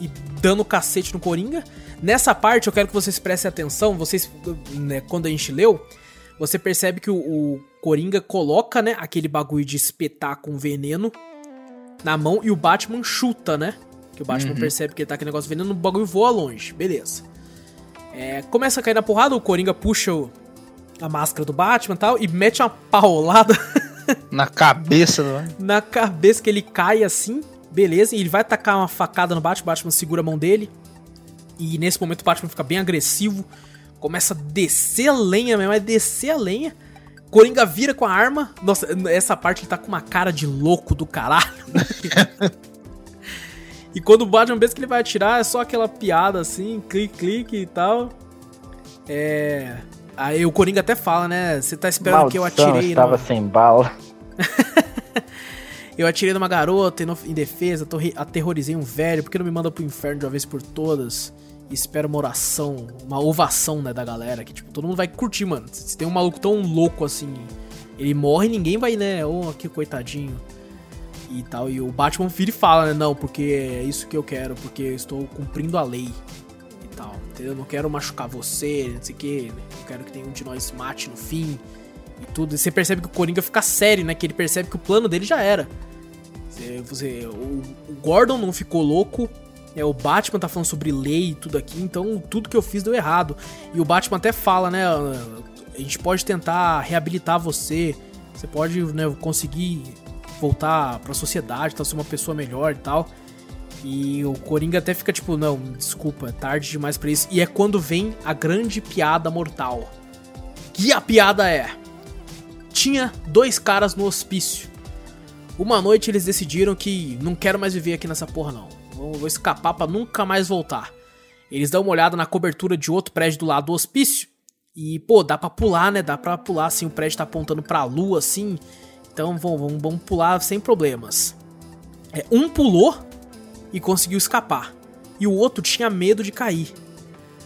e dando cacete no Coringa. Nessa parte eu quero que vocês prestem atenção, vocês, né, quando a gente leu, você percebe que o, o, Coringa coloca, né, aquele bagulho de espetar com veneno na mão e o Batman chuta, né? Que o Batman uhum. percebe que ele tá com negócio de veneno, o bagulho voa longe, beleza. É, começa a cair na porrada, o Coringa puxa o, a máscara do Batman e tal e mete uma paulada na cabeça, né? Na cabeça que ele cai assim, beleza, e ele vai tacar uma facada no Batman, o Batman segura a mão dele. E nesse momento o Batman fica bem agressivo, começa a descer a lenha mesmo, é descer a lenha. Coringa vira com a arma. Nossa, essa parte ele tá com uma cara de louco do caralho. e quando o Batman pensa que ele vai atirar, é só aquela piada assim, clique, clique e tal. É. Aí o Coringa até fala, né? Você tá esperando Maldição, que eu atirei. Estava no... sem bala. eu atirei numa garota em defesa, aterrorizei um velho, por que não me manda pro inferno de uma vez por todas? E espero uma oração, uma ovação, né, da galera, que, tipo, todo mundo vai curtir, mano. Se tem um maluco tão louco assim, ele morre, ninguém vai, né, oh, que coitadinho. E tal, e o Batman vira e fala, né, não, porque é isso que eu quero, porque eu estou cumprindo a lei tal, entendeu? Não quero machucar você, não sei o que, não quero que nenhum de nós mate no fim e tudo. E você percebe que o Coringa fica sério, né? Que ele percebe que o plano dele já era. Você, você o, o, Gordon não ficou louco, é, o Batman tá falando sobre lei e tudo aqui, então tudo que eu fiz deu errado. E o Batman até fala, né? A gente pode tentar reabilitar você, você pode né, conseguir voltar pra sociedade, tá, ser uma pessoa melhor e tal. E o Coringa até fica tipo, não, desculpa, é tarde demais pra isso. E é quando vem a grande piada mortal. Que a piada é: tinha dois caras no hospício. Uma noite eles decidiram que não quero mais viver aqui nessa porra não. Vou, escapar para nunca mais voltar. Eles dão uma olhada na cobertura de outro prédio do lado do hospício. E, pô, dá pra pular, né? Dá pra pular, assim, o prédio tá apontando pra lua, assim. Então, vamos, vamos pular sem problemas. É, um pulou e conseguiu escapar. E o outro tinha medo de cair.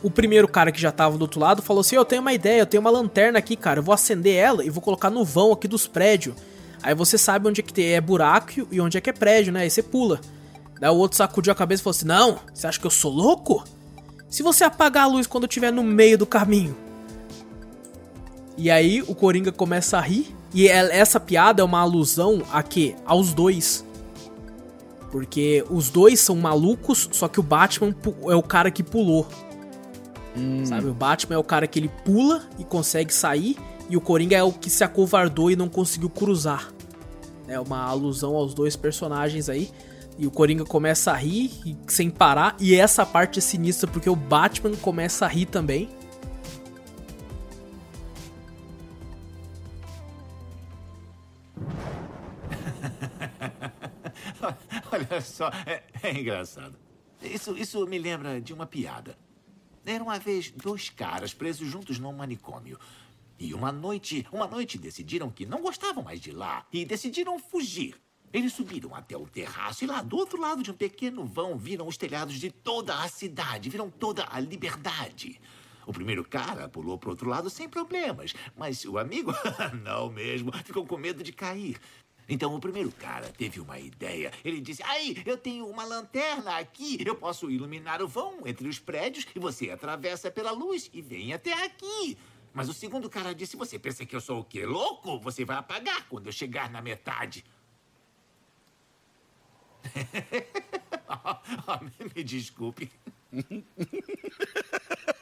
O primeiro cara que já tava do outro lado falou assim: Eu tenho uma ideia, eu tenho uma lanterna aqui, cara. Eu vou acender ela e vou colocar no vão aqui dos prédios. Aí você sabe onde é que é buraco e onde é que é prédio, né? Aí você pula. Daí o outro sacudiu a cabeça e falou assim: Não, você acha que eu sou louco? Se você apagar a luz quando eu estiver no meio do caminho. E aí o Coringa começa a rir. E é, essa piada é uma alusão a quê? Aos dois. Porque os dois são malucos, só que o Batman é o cara que pulou. Hum. Sabe? O Batman é o cara que ele pula e consegue sair, e o Coringa é o que se acovardou e não conseguiu cruzar. É uma alusão aos dois personagens aí. E o Coringa começa a rir sem parar, e essa parte é sinistra porque o Batman começa a rir também. Olha só, é, é, engraçado. Isso, isso me lembra de uma piada. Era uma vez dois caras presos juntos num manicômio. E uma noite, uma noite decidiram que não gostavam mais de lá e decidiram fugir. Eles subiram até o terraço e lá do outro lado de um pequeno vão viram os telhados de toda a cidade, viram toda a liberdade. O primeiro cara pulou para o outro lado sem problemas, mas o amigo, não mesmo, ficou com medo de cair. Então o primeiro cara teve uma ideia. Ele disse: Aí, eu tenho uma lanterna aqui. Eu posso iluminar o vão entre os prédios e você atravessa pela luz e vem até aqui. Mas o segundo cara disse: Você pensa que eu sou o quê? Louco? Você vai apagar quando eu chegar na metade. me desculpe.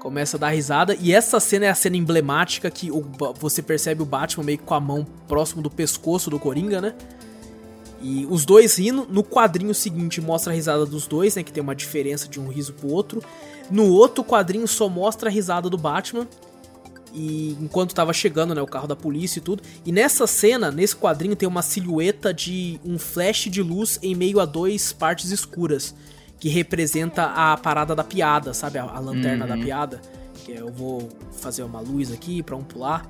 começa a dar risada. E essa cena é a cena emblemática que o, você percebe o Batman meio com a mão próximo do pescoço do Coringa, né? E os dois rindo, no quadrinho seguinte mostra a risada dos dois, né? Que tem uma diferença de um riso pro outro. No outro quadrinho só mostra a risada do Batman. E enquanto tava chegando, né, o carro da polícia e tudo. E nessa cena, nesse quadrinho, tem uma silhueta de um flash de luz em meio a dois partes escuras. Que representa a parada da piada, sabe? A, a lanterna uhum. da piada. Que eu vou fazer uma luz aqui pra um pular.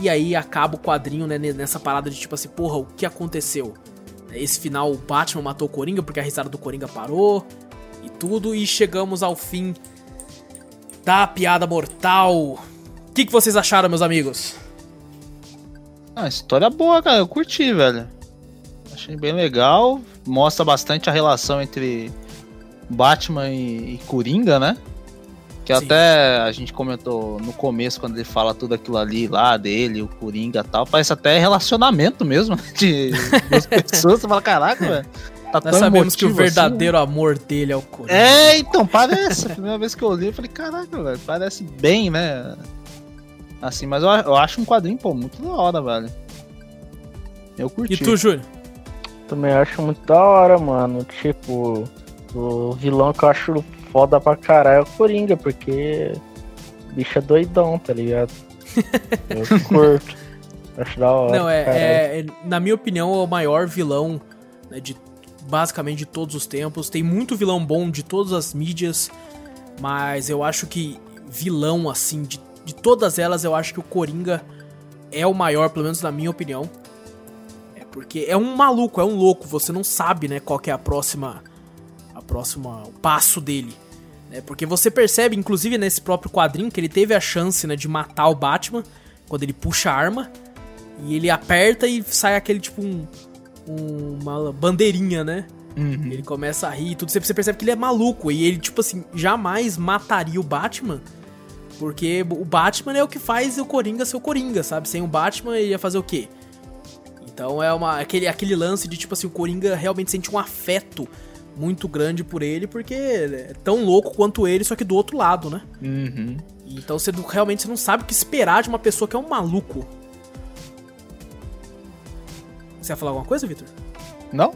E aí acaba o quadrinho, né, nessa parada de tipo assim, porra, o que aconteceu? Esse final, o Batman matou o Coringa porque a risada do Coringa parou e tudo. E chegamos ao fim da piada mortal. O que, que vocês acharam, meus amigos? Ah, história boa, cara. Eu curti, velho. Achei bem legal. Mostra bastante a relação entre Batman e, e Coringa, né? Que Sim. até a gente comentou no começo, quando ele fala tudo aquilo ali lá dele, o Coringa e tal, parece até relacionamento mesmo né, de duas pessoas. Você fala, caraca, velho. Tá Nós sabemos que o verdadeiro assim, amor dele é o Coringa. É, então, parece. A primeira vez que eu li, eu falei, caraca, velho, parece bem, né? Assim, mas eu, eu acho um quadrinho, pô, muito da hora, velho. Eu curti. E tu, Júlio? Também acho muito da hora, mano. Tipo, o vilão que eu acho foda pra caralho é o Coringa, porque o bicho é doidão, tá ligado? Eu curto. Acho da hora. Não, é, é, é, Na minha opinião, é o maior vilão né, de basicamente de todos os tempos. Tem muito vilão bom de todas as mídias, mas eu acho que vilão, assim, de, de todas elas, eu acho que o Coringa é o maior, pelo menos na minha opinião. É porque é um maluco, é um louco. Você não sabe, né, qual é a próxima a próxima o passo dele. Né? Porque você percebe, inclusive nesse próprio quadrinho, que ele teve a chance né, de matar o Batman quando ele puxa a arma. E ele aperta e sai aquele tipo um, um, uma bandeirinha, né? Uhum. Ele começa a rir e tudo. Você percebe que ele é maluco. E ele, tipo assim, jamais mataria o Batman. Porque o Batman é o que faz o Coringa ser o Coringa, sabe? Sem o Batman, ele ia fazer o quê? Então é uma, aquele, aquele lance de, tipo assim, o Coringa realmente sente um afeto muito grande por ele, porque é tão louco quanto ele, só que do outro lado, né? Uhum. Então você realmente você não sabe o que esperar de uma pessoa que é um maluco. Você ia falar alguma coisa, Victor? Não?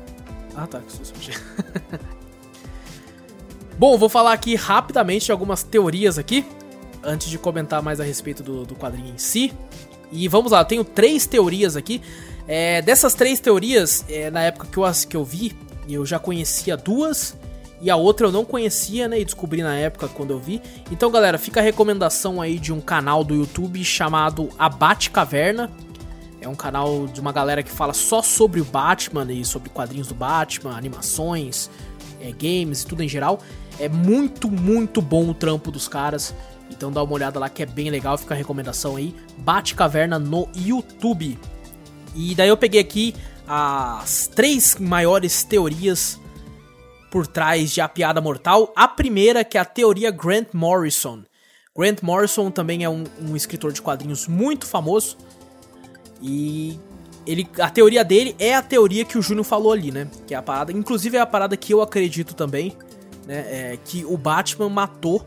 Ah, tá. Bom, vou falar aqui rapidamente de algumas teorias aqui, antes de comentar mais a respeito do, do quadrinho em si. E vamos lá, eu tenho três teorias aqui. É, dessas três teorias, é, na época que eu, que eu vi, eu já conhecia duas e a outra eu não conhecia, né? E descobri na época quando eu vi. Então, galera, fica a recomendação aí de um canal do YouTube chamado Abate Caverna. É um canal de uma galera que fala só sobre o Batman e sobre quadrinhos do Batman, animações, é, games e tudo em geral. É muito, muito bom o trampo dos caras. Então dá uma olhada lá que é bem legal, fica a recomendação aí. Bate Caverna no YouTube. E daí eu peguei aqui as três maiores teorias por trás de A Piada Mortal. A primeira, que é a teoria Grant Morrison. Grant Morrison também é um, um escritor de quadrinhos muito famoso. E ele, a teoria dele é a teoria que o Júnior falou ali, né? Que é a parada. Inclusive é a parada que eu acredito também, né? É que o Batman matou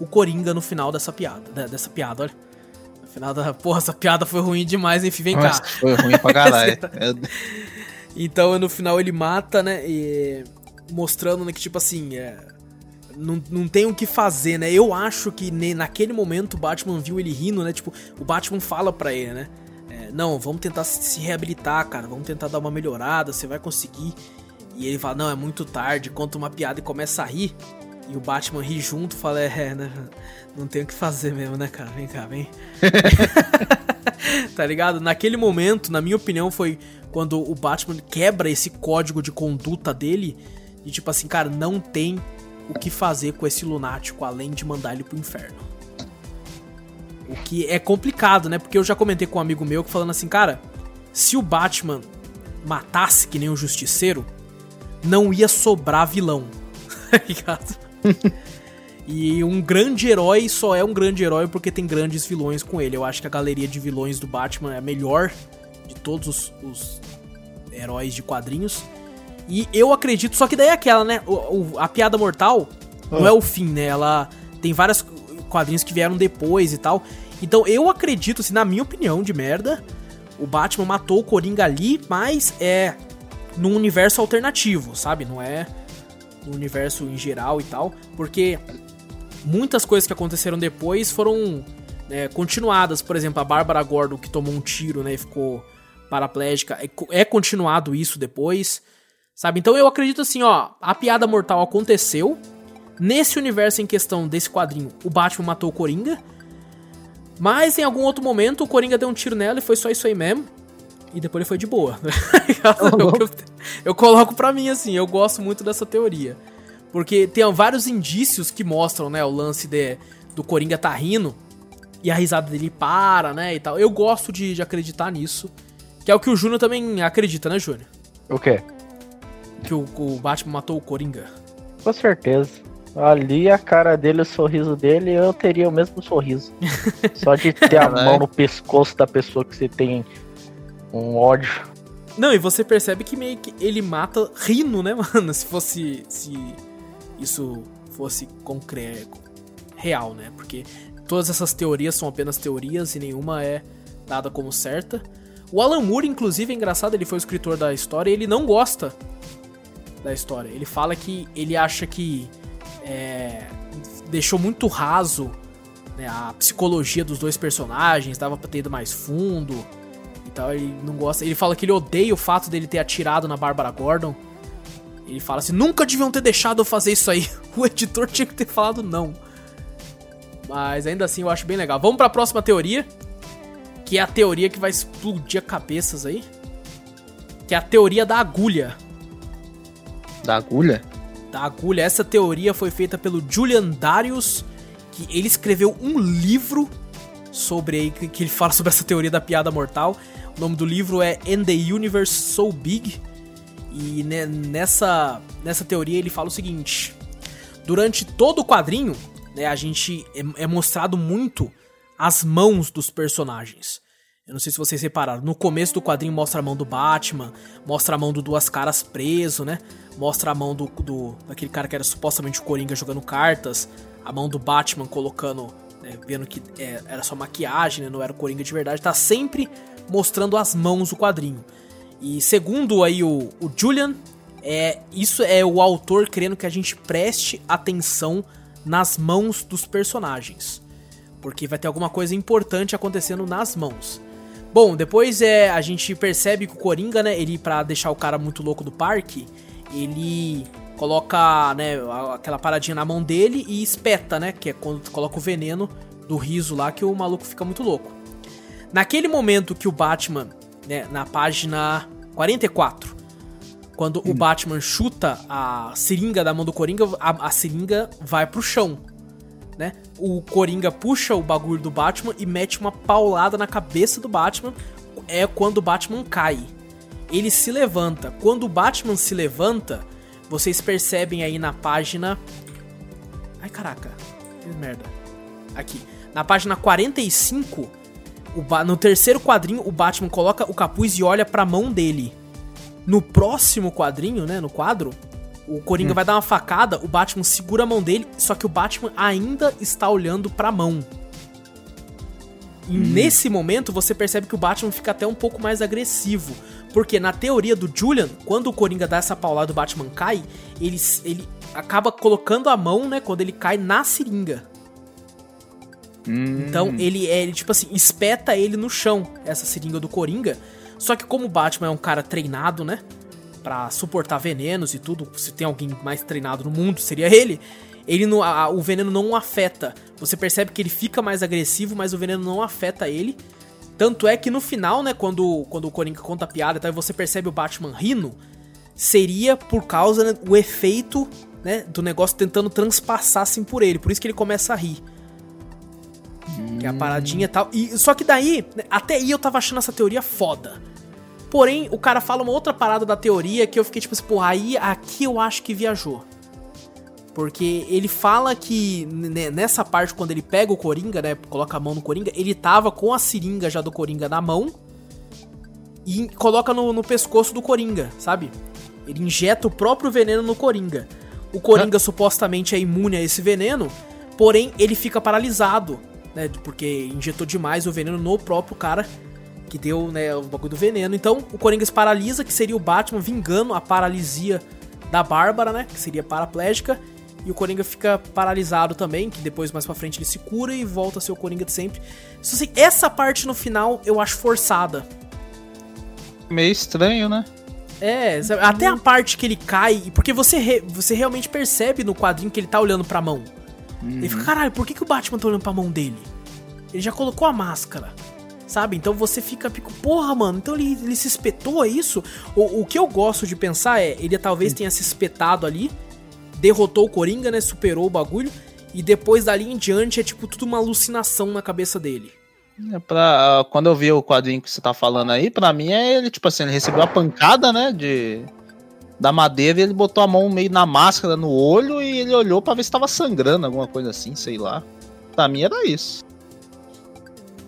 o Coringa no final dessa piada. Dessa piada, olha. Final da. Porra, essa piada foi ruim demais, enfim, vem Nossa, cá. Foi ruim pra caralho. então no final ele mata, né? E mostrando né, que, tipo assim, é, não, não tem o que fazer, né? Eu acho que ne, naquele momento o Batman viu ele rindo, né? Tipo, o Batman fala pra ele, né? É, não, vamos tentar se reabilitar, cara. Vamos tentar dar uma melhorada, você vai conseguir. E ele fala, não, é muito tarde, conta uma piada e começa a rir. E o Batman ri junto, fala, é, né? Não tem o que fazer mesmo, né, cara? Vem cá, vem. tá ligado? Naquele momento, na minha opinião, foi quando o Batman quebra esse código de conduta dele. E tipo assim, cara, não tem o que fazer com esse lunático além de mandar ele pro inferno. O que é complicado, né? Porque eu já comentei com um amigo meu que falando assim, cara, se o Batman matasse que nem um justiceiro, não ia sobrar vilão. Tá ligado? E um grande herói só é um grande herói porque tem grandes vilões com ele. Eu acho que a galeria de vilões do Batman é a melhor de todos os, os heróis de quadrinhos. E eu acredito, só que daí é aquela, né? O, o, a piada mortal ah. não é o fim, né? Ela tem vários quadrinhos que vieram depois e tal. Então eu acredito, assim, na minha opinião de merda, o Batman matou o Coringa ali, mas é. num universo alternativo, sabe? Não é no universo em geral e tal, porque muitas coisas que aconteceram depois foram né, continuadas. Por exemplo, a Bárbara Gordon que tomou um tiro, né, e ficou paraplégica, é, é continuado isso depois, sabe? Então eu acredito assim, ó, a piada mortal aconteceu. Nesse universo em questão desse quadrinho, o Batman matou o Coringa. Mas em algum outro momento o Coringa deu um tiro nela e foi só isso aí mesmo. E depois ele foi de boa. eu, eu coloco pra mim assim, eu gosto muito dessa teoria. Porque tem vários indícios que mostram, né, o lance de, do Coringa tá rindo e a risada dele para, né, e tal. Eu gosto de, de acreditar nisso. Que é o que o Júnior também acredita, né, Júnior? O quê? Que o, o Batman matou o Coringa. Com certeza. Ali a cara dele, o sorriso dele, eu teria o mesmo sorriso. Só de ter a mão no pescoço da pessoa que você tem um ódio. Não, e você percebe que meio que ele mata rindo, né, mano? Se fosse. Se isso fosse concreto. Real, né? Porque todas essas teorias são apenas teorias e nenhuma é dada como certa. O Alan Moore, inclusive, é engraçado, ele foi o escritor da história e ele não gosta da história. Ele fala que ele acha que é, deixou muito raso né, a psicologia dos dois personagens, dava pra ter ido mais fundo tal. Ele não gosta. Ele fala que ele odeia o fato dele ter atirado na Bárbara Gordon. Ele fala assim: nunca deviam ter deixado eu fazer isso aí. O editor tinha que ter falado não. Mas ainda assim eu acho bem legal. Vamos para a próxima teoria que é a teoria que vai explodir cabeças aí. Que é a teoria da agulha. Da agulha? Da agulha. Essa teoria foi feita pelo Julian Darius, que ele escreveu um livro sobre que ele fala sobre essa teoria da piada mortal. O nome do livro é And the Universe So Big. E nessa, nessa teoria ele fala o seguinte: durante todo o quadrinho, né, a gente é, é mostrado muito as mãos dos personagens. Eu não sei se vocês repararam. No começo do quadrinho mostra a mão do Batman, mostra a mão do Duas Caras preso, né? Mostra a mão do, do daquele cara que era supostamente o Coringa jogando cartas, a mão do Batman colocando, né, vendo que é, era só maquiagem, né, não era o Coringa de verdade. Tá sempre mostrando as mãos do quadrinho. E segundo aí o, o Julian, é, isso é o autor querendo que a gente preste atenção nas mãos dos personagens. Porque vai ter alguma coisa importante acontecendo nas mãos. Bom, depois é a gente percebe que o Coringa, né, ele para deixar o cara muito louco do parque, ele coloca, né, aquela paradinha na mão dele e espeta, né, que é quando coloca o veneno do riso lá que o maluco fica muito louco. Naquele momento que o Batman, né, na página 44, quando hum. o Batman chuta a seringa da mão do Coringa, a, a seringa vai pro chão né? O Coringa puxa o bagulho do Batman e mete uma paulada na cabeça do Batman. É quando o Batman cai. Ele se levanta. Quando o Batman se levanta, vocês percebem aí na página. Ai caraca, que merda. Aqui. Na página 45, o no terceiro quadrinho, o Batman coloca o capuz e olha pra mão dele. No próximo quadrinho, né? No quadro, o Coringa hum. vai dar uma facada, o Batman segura a mão dele, só que o Batman ainda está olhando pra mão. E hum. nesse momento você percebe que o Batman fica até um pouco mais agressivo. Porque na teoria do Julian, quando o Coringa dá essa paulada e o Batman cai, ele, ele acaba colocando a mão, né, quando ele cai na seringa. Hum. Então ele é, ele, tipo assim, espeta ele no chão, essa seringa do Coringa. Só que como o Batman é um cara treinado, né? para suportar venenos e tudo, se tem alguém mais treinado no mundo, seria ele. Ele não, a, o veneno não afeta. Você percebe que ele fica mais agressivo, mas o veneno não afeta ele. Tanto é que no final, né, quando, quando o Coringa conta a piada e você percebe o Batman rindo, seria por causa né, o efeito, né, do negócio tentando transpassar assim por ele. Por isso que ele começa a rir. Que é a paradinha e tal. E, só que daí, né, até aí eu tava achando essa teoria foda. Porém, o cara fala uma outra parada da teoria que eu fiquei tipo assim, porra, aí aqui eu acho que viajou. Porque ele fala que nessa parte, quando ele pega o Coringa, né? Coloca a mão no Coringa, ele tava com a seringa já do Coringa na mão e coloca no, no pescoço do Coringa, sabe? Ele injeta o próprio veneno no Coringa. O Coringa supostamente é imune a esse veneno, porém ele fica paralisado, né? Porque injetou demais o veneno no próprio cara Que deu, né, o bagulho do veneno. Então, o Coringa se paralisa, que seria o Batman vingando a paralisia da Bárbara, né? Que seria paraplégica. E o Coringa fica paralisado também, que depois mais pra frente ele se cura e volta a ser o Coringa de sempre. Só assim, essa parte no final eu acho forçada. Meio estranho, né? É, até a parte que ele cai, porque você, re- você realmente percebe no quadrinho que ele tá olhando pra mão. Ele fica, caralho, por que, que o Batman tá olhando pra mão dele? Ele já colocou a máscara. Sabe? Então você fica, pico, porra, mano, então ele, ele se espetou, é isso? O, o que eu gosto de pensar é, ele talvez tenha se espetado ali, derrotou o Coringa, né? Superou o bagulho, e depois dali em diante é tipo tudo uma alucinação na cabeça dele. É pra, ah, quando eu vi o quadrinho que você tá falando aí, pra mim é ele, tipo assim, ele recebeu a pancada, né, de, da madeira e ele botou a mão meio na máscara, no olho e ele olhou pra ver se tava sangrando, alguma coisa assim, sei lá. Pra mim era isso.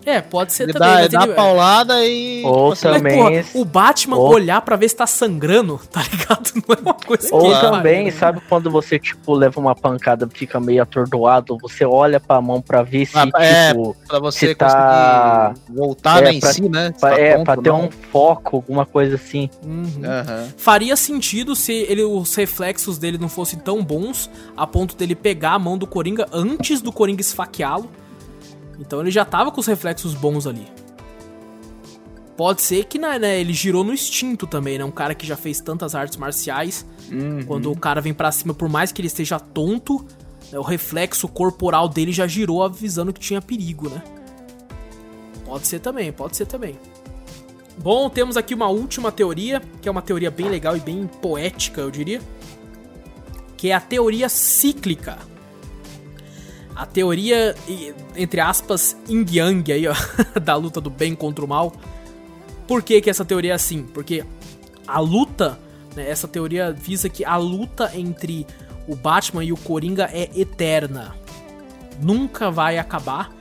É, pode ser Ele também, dá, ele dá ele- a paulada e... Ou tipo assim, Mas, também- porra, o Batman Ou- olhar pra ver se tá sangrando, tá ligado? Não é uma coisa Ou que também, né? sabe quando você, tipo, leva uma pancada e fica meio atordoado, você olha pra mão pra ver se, Ah, é, tipo, pra você se tá- conseguir voltar É, né, em pra- si, né? pra, tá é, tonto pra ou ter não. um foco, alguma coisa assim. Uhum. Aham. Faria sentido se ele, os reflexos dele não fossem tão bons a ponto dele pegar a mão do Coringa antes do Coringa esfaqueá-lo. Então ele já tava com os reflexos bons ali. Pode ser que né, né, ele girou no instinto também, né? Um cara que já fez tantas artes marciais. Uhum. Quando o cara vem pra cima, por mais que ele esteja tonto, né, o reflexo corporal dele já girou avisando que tinha perigo, né? Pode ser também, pode ser também. Bom, temos aqui uma última teoria, que é uma teoria bem legal e bem poética, eu diria. Que é a teoria cíclica. A teoria, entre aspas, yin yang aí, ó, da luta do bem contra o mal. Por que, que essa teoria é assim? Porque a luta, né, essa teoria visa que a luta entre o Batman e o Coringa é eterna. Nunca vai acabar.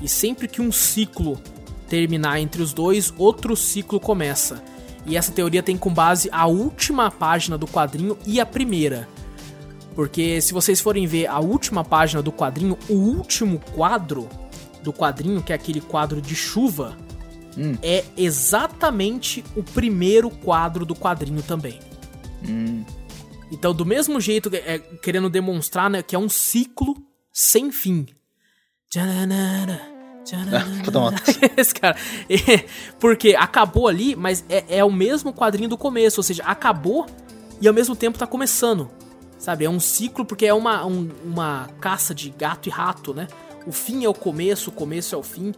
E sempre que um ciclo terminar entre os dois, outro ciclo começa. E essa teoria tem como base a última página do quadrinho e a primeira. Porque se vocês forem ver a última página do quadrinho, o último quadro do quadrinho, que é aquele quadro de chuva, Hum. é exatamente o primeiro quadro do quadrinho também. Hum. Então, do mesmo jeito, é, querendo demonstrar né, que é um ciclo sem fim. Tchananana. Pronto. Esse cara. É, porque acabou ali, mas é, é o mesmo quadrinho do começo. Ou seja, acabou e ao mesmo tempo tá começando. Sabe? É um ciclo porque é uma, um- uma caça de gato e rato, né? O fim é o começo, o começo é o fim.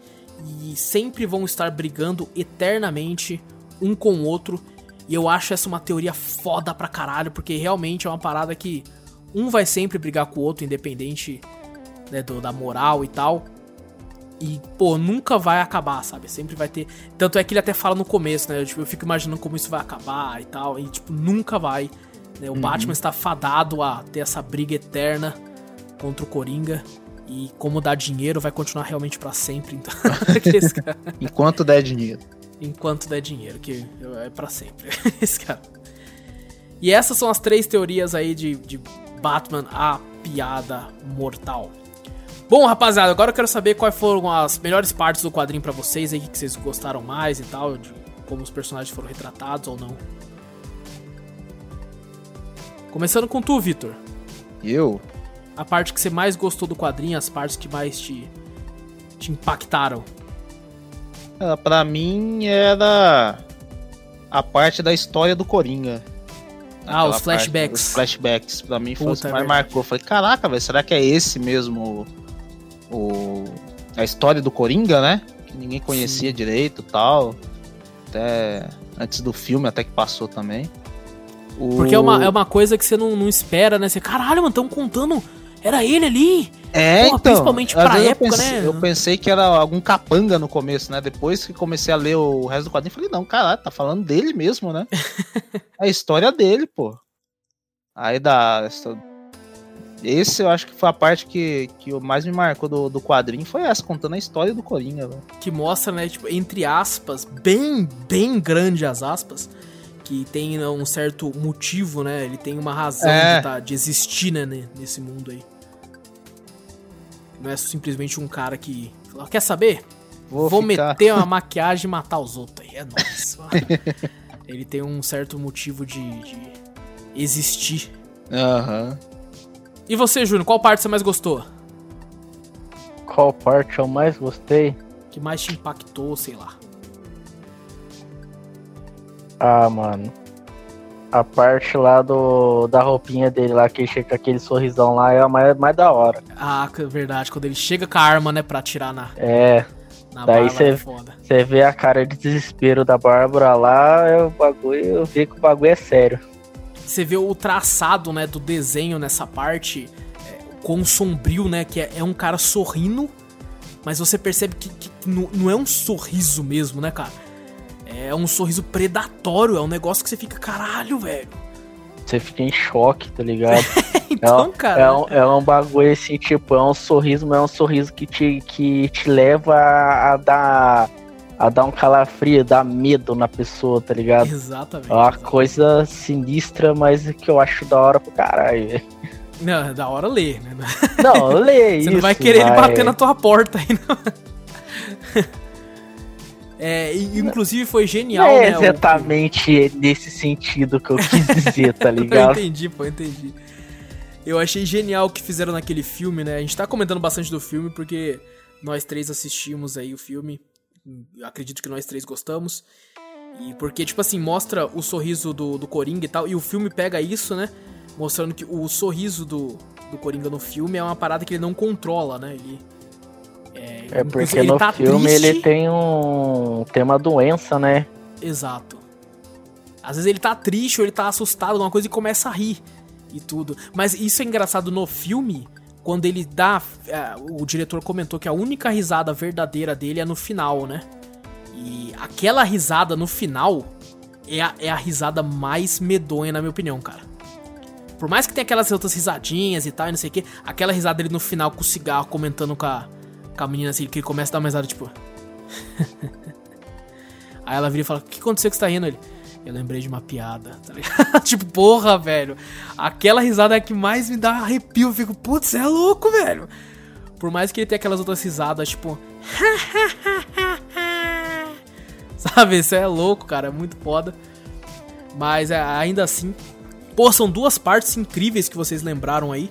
E sempre vão estar brigando eternamente um com o outro. E eu acho essa uma teoria foda pra caralho, porque realmente é uma parada que um vai sempre brigar com o outro, independente né, do- da moral e tal. E, pô, nunca vai acabar, sabe? Sempre vai ter. Tanto é que ele até fala no começo, né? Eu, tipo, eu fico imaginando como isso vai acabar e tal. E, tipo, nunca vai. Né? O Batman está fadado a ter essa briga eterna contra o Coringa. E como dá dinheiro, vai continuar realmente pra sempre. Então, Enquanto der dinheiro. enquanto der dinheiro, que é pra sempre. esse cara. E essas são as três teorias aí de, de Batman, a piada mortal. Bom, rapaziada, agora eu quero saber quais foram as melhores partes do quadrinho pra vocês aí, que vocês gostaram mais e tal, de como os personagens foram retratados ou não. Começando com tu, Vitor. Eu? A parte que você mais gostou do quadrinho, as partes que mais te, te impactaram. Ah, Pra mim era a parte da história do Coringa. Ah, os parte, flashbacks. Os flashbacks, pra mim, foi o que mais verdade. marcou. Eu Falei, caraca, velho, será que é esse mesmo o, a história do Coringa, né? Que ninguém conhecia Sim. direito e tal. Até antes do filme, até que passou também. O- Porque é uma, é uma coisa que você não, não espera, né? Você, caralho, mano, tão contando. Era ele ali? É, Porra, então, principalmente pra vezes eu época, pensei- né? Eu pensei que era algum capanga no começo, né? Depois que comecei a ler o resto do quadrinho, falei, não, caralho, tá falando dele mesmo, né? É a história dele, pô. Aí da. Esse eu acho que foi a parte que, que mais me marcou do, do quadrinho, foi essa, contando a história do Coringa, velho. Que mostra, né, tipo, entre aspas, bem, bem grande as aspas, que tem né, um certo motivo, né? Ele tem uma razão É. de, tá, de existir, né, ne- nesse mundo aí. Não é simplesmente um cara que fala, quer saber? Vou, Vou meter uma maquiagem e matar os outros aí. É nóis. ele tem um certo motivo de, de existir. Aham. Uhum. E você, Júnior, qual parte você mais gostou? Qual parte eu mais gostei? Que mais te impactou, sei lá. Ah, mano. A parte lá do da roupinha dele lá, que chega com aquele sorrisão lá, é a mais, mais da hora. Ah, é verdade. Quando ele chega com a arma, né, pra atirar na. É. Na Daí você é vê a cara de desespero da Bárbara lá, é o bagulho, eu vi que o bagulho é sério. Você vê o traçado, né, do desenho nessa parte, é, quão sombrio, né, que é, é, um cara sorrindo, mas você percebe que, que não, não é um sorriso mesmo, né, cara? É um sorriso predatório, é um negócio que você fica, caralho, velho. Você fica em choque, tá ligado? então, é, cara. É um, é um bagulho assim, tipo, é um sorriso, mas é um sorriso que te, que te leva a, a dar. A dar um calafrio, dar medo na pessoa, tá ligado? Exatamente. É uma exatamente. coisa sinistra, mas que eu acho da hora pro caralho, velho. Não, é da hora ler, né? Não, lê isso. Você não vai querer ele bater na tua porta aí, não. É, e, inclusive foi genial, não é né? exatamente o... nesse sentido que eu quis dizer, tá ligado? eu entendi, pô, entendi. Eu achei genial o que fizeram naquele filme, né? A gente tá comentando bastante do filme porque nós três assistimos aí o filme. Eu acredito que nós três gostamos. E porque, tipo assim, mostra o sorriso do, do Coringa e tal. E o filme pega isso, né? Mostrando que o sorriso do, do Coringa no filme é uma parada que ele não controla, né? Ele é, é porque no tá filme triste. ele tem um. tem uma doença, né? Exato. Às vezes ele tá triste ou ele tá assustado, alguma coisa e começa a rir e tudo. Mas isso é engraçado no filme, quando ele dá. É, o diretor comentou que a única risada verdadeira dele é no final, né? E aquela risada no final é a, é a risada mais medonha, na minha opinião, cara. Por mais que tenha aquelas outras risadinhas e tal, e não sei o que, aquela risada dele no final com o cigarro comentando com a, com a menina assim, que ele começa a dar uma risada, tipo. Aí ela vira e fala: O que aconteceu que você tá rindo? Ele. Eu lembrei de uma piada, tá ligado? tipo, porra, velho. Aquela risada é que mais me dá arrepio. Eu fico, putz, é louco, velho. Por mais que ele tenha aquelas outras risadas, tipo. Sabe, isso é louco, cara. É muito foda. Mas é, ainda assim. Pô, são duas partes incríveis que vocês lembraram aí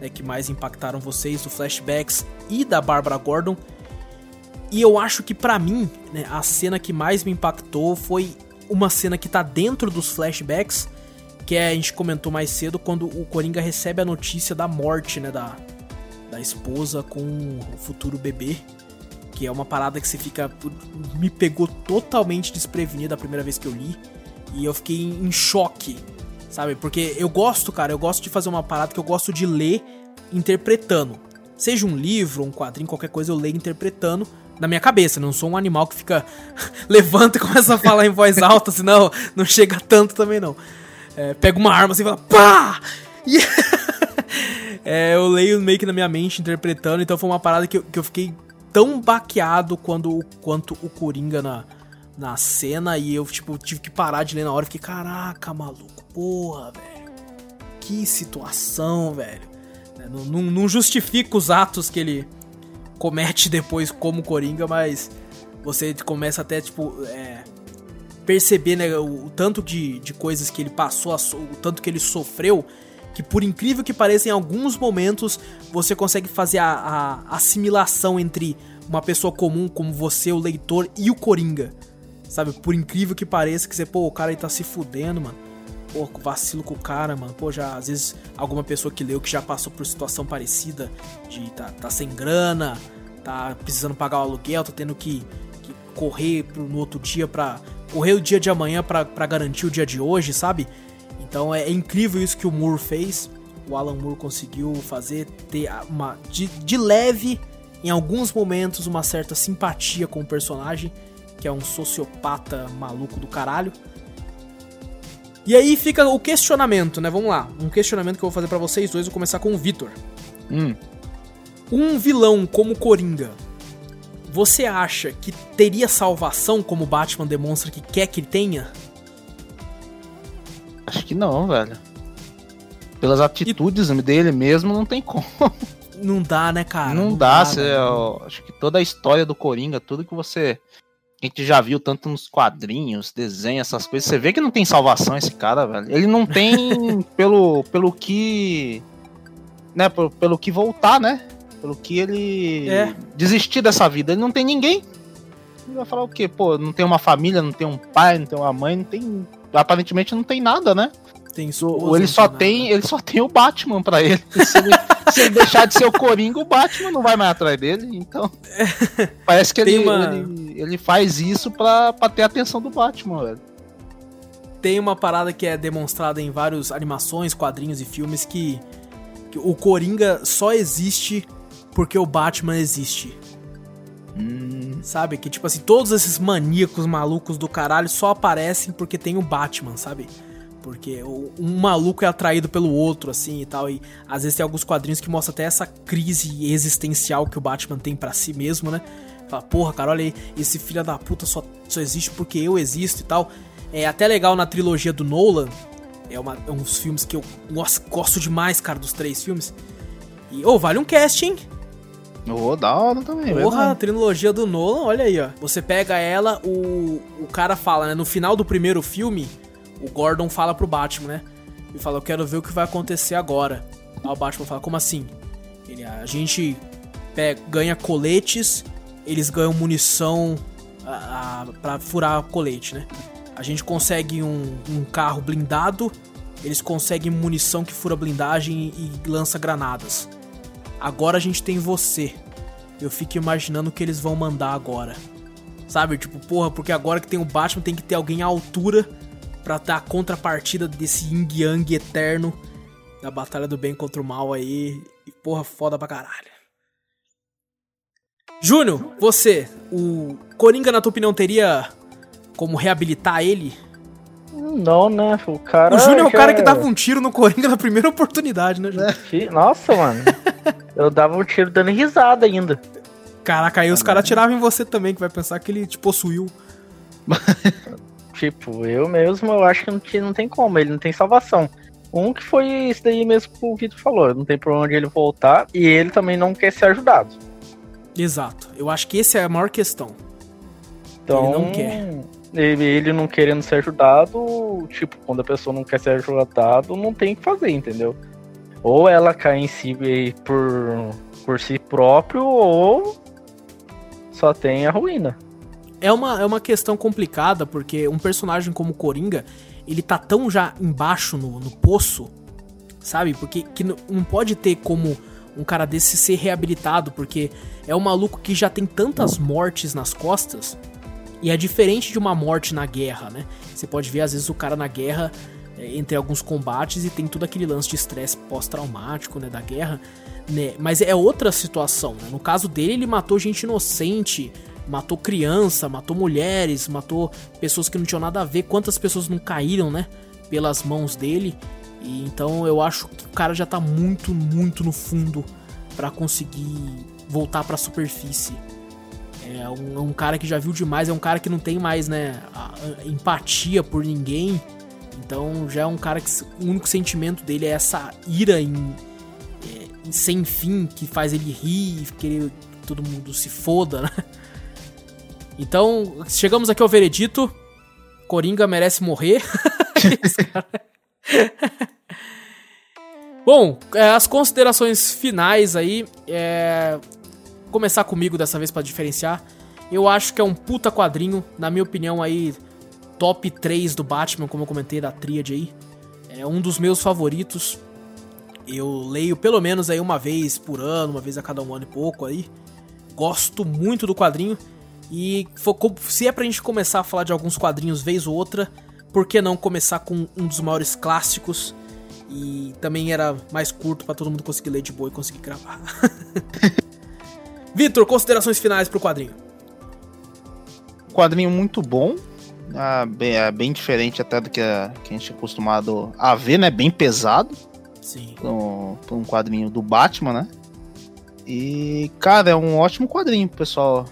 né, que mais impactaram vocês, do flashbacks e da Barbara Gordon. E eu acho que para mim, né, a cena que mais me impactou foi uma cena que tá dentro dos flashbacks, que é, a gente comentou mais cedo, quando o Coringa recebe a notícia da morte, né, da, da esposa com o futuro bebê. Que é uma parada que você fica. Me pegou totalmente desprevenido a primeira vez que eu li. E eu fiquei em choque sabe? Porque eu gosto, cara, eu gosto de fazer uma parada que eu gosto de ler interpretando. Seja um livro, um quadrinho, qualquer coisa, eu leio interpretando na minha cabeça. Não sou um animal que fica levanta e começa a falar em voz alta, senão não chega tanto também não. É, pega uma arma assim e fala pá! E é, eu leio meio que na minha mente interpretando, então foi uma parada que eu, que eu fiquei tão baqueado quando, quanto o Coringa na, na cena e eu, tipo, tive que parar de ler na hora. Fiquei, caraca, maluco porra, velho. Que situação, velho. É, não, não, não justifica os atos que ele comete depois como Coringa, mas você começa até, tipo, é, perceber né, o, o, tanto de, de coisas que ele passou, o tanto que ele sofreu, que por incrível que pareça, em alguns momentos você consegue fazer a, a assimilação entre uma pessoa comum como você, o leitor, e o Coringa. Sabe? Por incrível que pareça, que você, pô, o cara aí tá se fudendo, mano pô, vacilo com o cara, mano. Pô, já às vezes alguma pessoa que leu que já passou por situação parecida de tá, tá sem grana, tá precisando pagar o aluguel, tá tendo que, que correr pro, no outro dia pra. correr o dia de amanhã pra, garantir o dia de hoje, sabe? Então é, é incrível isso que o Moore fez. O Alan Moore conseguiu fazer ter uma. de, de leve, em alguns momentos, uma certa simpatia com o personagem, que é um sociopata maluco do caralho. E aí fica o questionamento, né? Vamos lá. Um questionamento que eu vou fazer para vocês dois. Vou começar com o Vitor. Hum. Um vilão como Coringa, você acha que teria salvação como Batman demonstra que quer que tenha? Acho que não, velho. Pelas atitudes e... dele mesmo, não tem como. Não dá, né, cara? não, dá, cê, eu acho que toda a história do Coringa, tudo que você. A gente já viu tanto nos quadrinhos, desenhos, essas coisas. Você vê que não tem salvação esse cara, velho. Ele não tem pelo, pelo que. Né, pelo, pelo que voltar, né? Pelo que ele É. desistir dessa vida. Ele não tem ninguém. Ele vai falar o quê? Pô, não tem uma família, não tem um pai, não tem uma mãe, não tem. Aparentemente não tem nada, né? Tem esposa, Ou ele só nada. tem, ele só tem o Batman pra ele. Se ele, se ele deixar de ser o Coringa, o Batman não vai mais atrás dele. Então, parece que ele, uma- ele, ele faz isso pra, pra ter a atenção do Batman, velho. Tem uma parada que é demonstrada em várias animações, quadrinhos e filmes que, que o Coringa só existe porque o Batman existe. Sabe? Que tipo assim, todos esses maníacos malucos do caralho só aparecem porque tem o Batman, sabe? Porque um maluco é atraído pelo outro, assim e tal. E às vezes tem alguns quadrinhos que mostram até essa crise existencial que o Batman tem pra si mesmo, né? Fala, porra, cara, olha aí, esse filho da puta só, só existe porque eu existo e tal. É até legal na trilogia do Nolan. É, uma, é uns filmes que eu nossa, gosto demais, cara, dos três filmes. E, ô, vale um cast, hein? Ô, da hora também, Porra, a trilogia do Nolan, olha aí, ó. Você pega ela, o, o cara fala, né? No final do primeiro filme, o Gordon fala pro Batman, né? Ele fala, eu quero ver o que vai acontecer agora. Aí o Batman fala, como assim? Ele, a gente pega, ganha coletes, eles ganham munição a, a, pra furar colete, né? A gente consegue um, um carro blindado, eles conseguem munição que fura blindagem e lança granadas. Agora a gente tem você. Eu fico imaginando o que eles vão mandar agora. Sabe? Tipo, porra, porque agora que tem o Batman tem que ter alguém à altura pra dar a contrapartida desse yin yang eterno da batalha do bem contra o mal aí. E porra, foda pra caralho. Júnior, você, o Coringa, na tua opinião, teria como reabilitar ele? Não, né? O cara. o Júnior é o cara que dava um tiro no Coringa na primeira oportunidade, né, Júnior? Nossa, mano. Eu dava um tiro dando risada ainda. Caraca, aí os caras atiravam em você também, que vai pensar que ele te possuiu. Tipo, eu mesmo, eu acho que não, tem como, ele não tem salvação. Um que foi isso daí mesmo que o Vitor falou, não tem por onde ele voltar e ele também não quer ser ajudado. Exato. Eu acho que essa é a maior questão. Então, Ele não quer. Ele, ele não querendo ser ajudado, tipo, quando a pessoa não quer ser ajudado, não tem o que fazer, entendeu? Ou ela cai em si por, por si próprio, ou só tem a ruína. É uma, é uma questão complicada, porque um personagem como Coringa, ele tá tão já embaixo no, no poço, sabe? Porque que não, pode ter como um cara desse ser reabilitado, porque é um maluco que já tem tantas mortes nas costas, e é diferente de uma morte na guerra, né? Você pode ver, às vezes, o cara na guerra, é, entre alguns combates, e tem todo aquele lance de estresse pós-traumático, né, da guerra, né? Mas é outra situação, né? No caso dele, ele matou gente inocente, matou criança, matou mulheres, matou pessoas que não tinham nada a ver. Quantas pessoas não caíram, né? Pelas mãos dele. E então eu acho que o cara já tá muito, muito no fundo pra conseguir voltar pra superfície. É um, é um cara que já viu demais, é um cara que não tem mais, né, a- a empatia por ninguém. Então já é um cara que o único sentimento dele é essa ira em, é, em sem fim que faz ele rir, querer que todo mundo se foda, né? Então, chegamos aqui ao veredito. Coringa merece morrer. Cara- Bom, é, as considerações finais aí. É... Começar comigo dessa vez pra diferenciar. Eu acho que é um puta quadrinho, na minha opinião aí, top 3 do Batman, como eu comentei da tríade aí. É um dos meus favoritos. Eu leio pelo menos aí uma vez por ano, uma vez a cada um ano e pouco aí. Gosto muito do quadrinho. E se é pra gente começar a falar de alguns quadrinhos vez ou outra, por que não começar com um dos maiores clássicos? E também era mais curto pra todo mundo conseguir ler de boa e conseguir gravar. Vitor, considerações finais pro quadrinho. quadrinho muito bom. ah, bem, é bem diferente até do que a, que a gente é acostumado a ver, né? Bem pesado. Sim. Pra um, um quadrinho do Batman, né? E, cara, é um ótimo quadrinho pro pessoal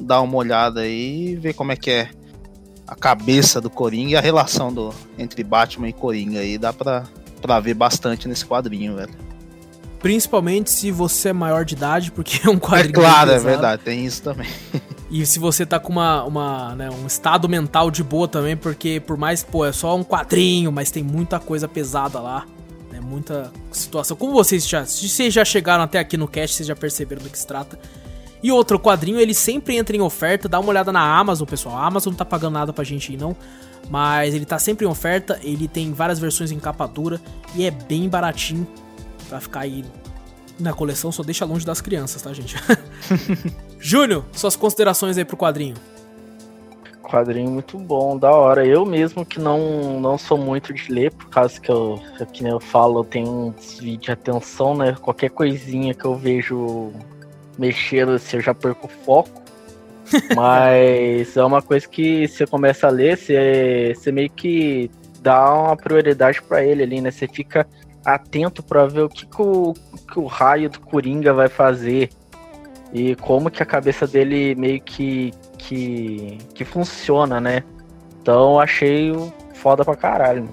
dar uma olhada aí e ver como é que é a cabeça do Coringa e a relação do, entre Batman e Coringa aí. Dá pra, pra ver bastante nesse quadrinho, velho. Principalmente se você é maior de idade, porque é um quadrinho. É claro, é verdade, tem isso também. E se você tá com uma, uma, né, um estado mental de boa também, porque por mais, pô, é só um quadrinho, mas tem muita coisa pesada lá. Né, muita situação. Como vocês já, se vocês já chegaram até aqui no cast, vocês já perceberam do que se trata. E outro quadrinho, ele sempre entra em oferta. Dá uma olhada na Amazon, pessoal. A Amazon não tá pagando nada pra gente aí, não. Mas ele tá sempre em oferta. Ele tem várias versões em capa dura. E é bem baratinho. Pra ficar aí na coleção. Só deixa longe das crianças, tá, gente? Júnior, suas considerações aí pro quadrinho. Quadrinho muito bom, da hora. Eu mesmo que não, não sou muito de ler, por causa que eu, que eu falo, eu tenho um desvio de atenção, né? Qualquer coisinha que eu vejo mexendo, assim, eu já perco o foco. Mas é uma coisa que você começa a ler, você, você meio que dá uma prioridade para ele ali, né? Você fica atento para ver o que, que, o que o raio do Coringa vai fazer e como que a cabeça dele meio que, que, que funciona, né? Então achei foda pra caralho.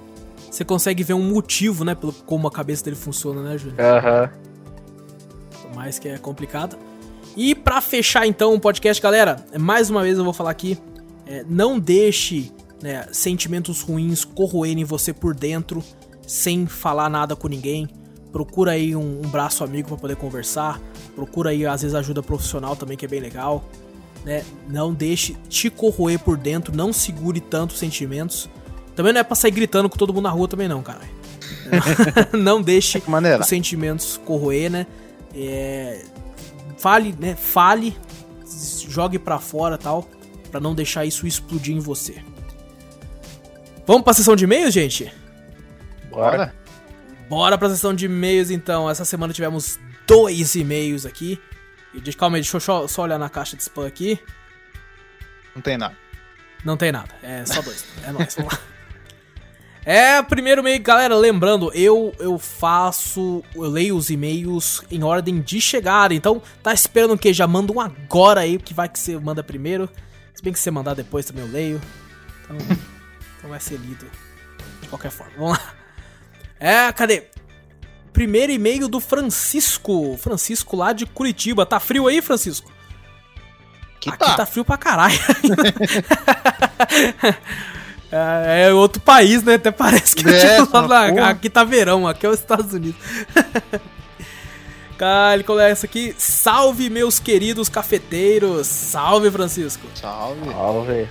Você consegue ver um motivo, né, pelo como a cabeça dele funciona, né, Júnior? Aham. Por mais que é complicado. E pra fechar então o podcast, galera, mais uma vez eu vou falar aqui, é, não deixe né, sentimentos ruins corroerem você por dentro sem falar nada com ninguém. Procura aí um, um braço amigo para poder conversar. Procura aí às vezes ajuda profissional também que é bem legal. Né? Não deixe te corroer por dentro, não segure tanto os sentimentos. Também não é pra sair gritando com todo mundo na rua também não, cara. não deixe os sentimentos corroer, né? É, fale, né? Fale, jogue pra fora tal, pra não deixar isso explodir em você. Vamos pra sessão de e-mails, gente? Bora. Bora pra sessão de e-mails então. Essa semana tivemos dois e-mails aqui. E deixa- Calma aí, deixa eu só, só olhar na caixa de spam aqui. Não tem nada. Não tem nada, é só dois. É nóis, vamos lá. É, primeiro e-mail, galera, lembrando, eu eu faço, eu leio os e-mails em ordem de chegada, então tá esperando o quê? Já manda um agora aí, que vai que você manda primeiro, se bem que você mandar depois também eu leio, então, então vai ser lido de qualquer forma, vamos lá. É, cadê? Primeiro e-mail do Francisco, Francisco lá de Curitiba, tá frio aí, Francisco? Que Aqui tá. tá frio pra caralho. é, é outro país, né? Até parece que É, eu tipo, lá, porra. aqui tá verão, aqui é os Estados Unidos. Cara, ele começa aqui. Salve, meus queridos cafeteiros. Salve, Francisco. Salve. Salve.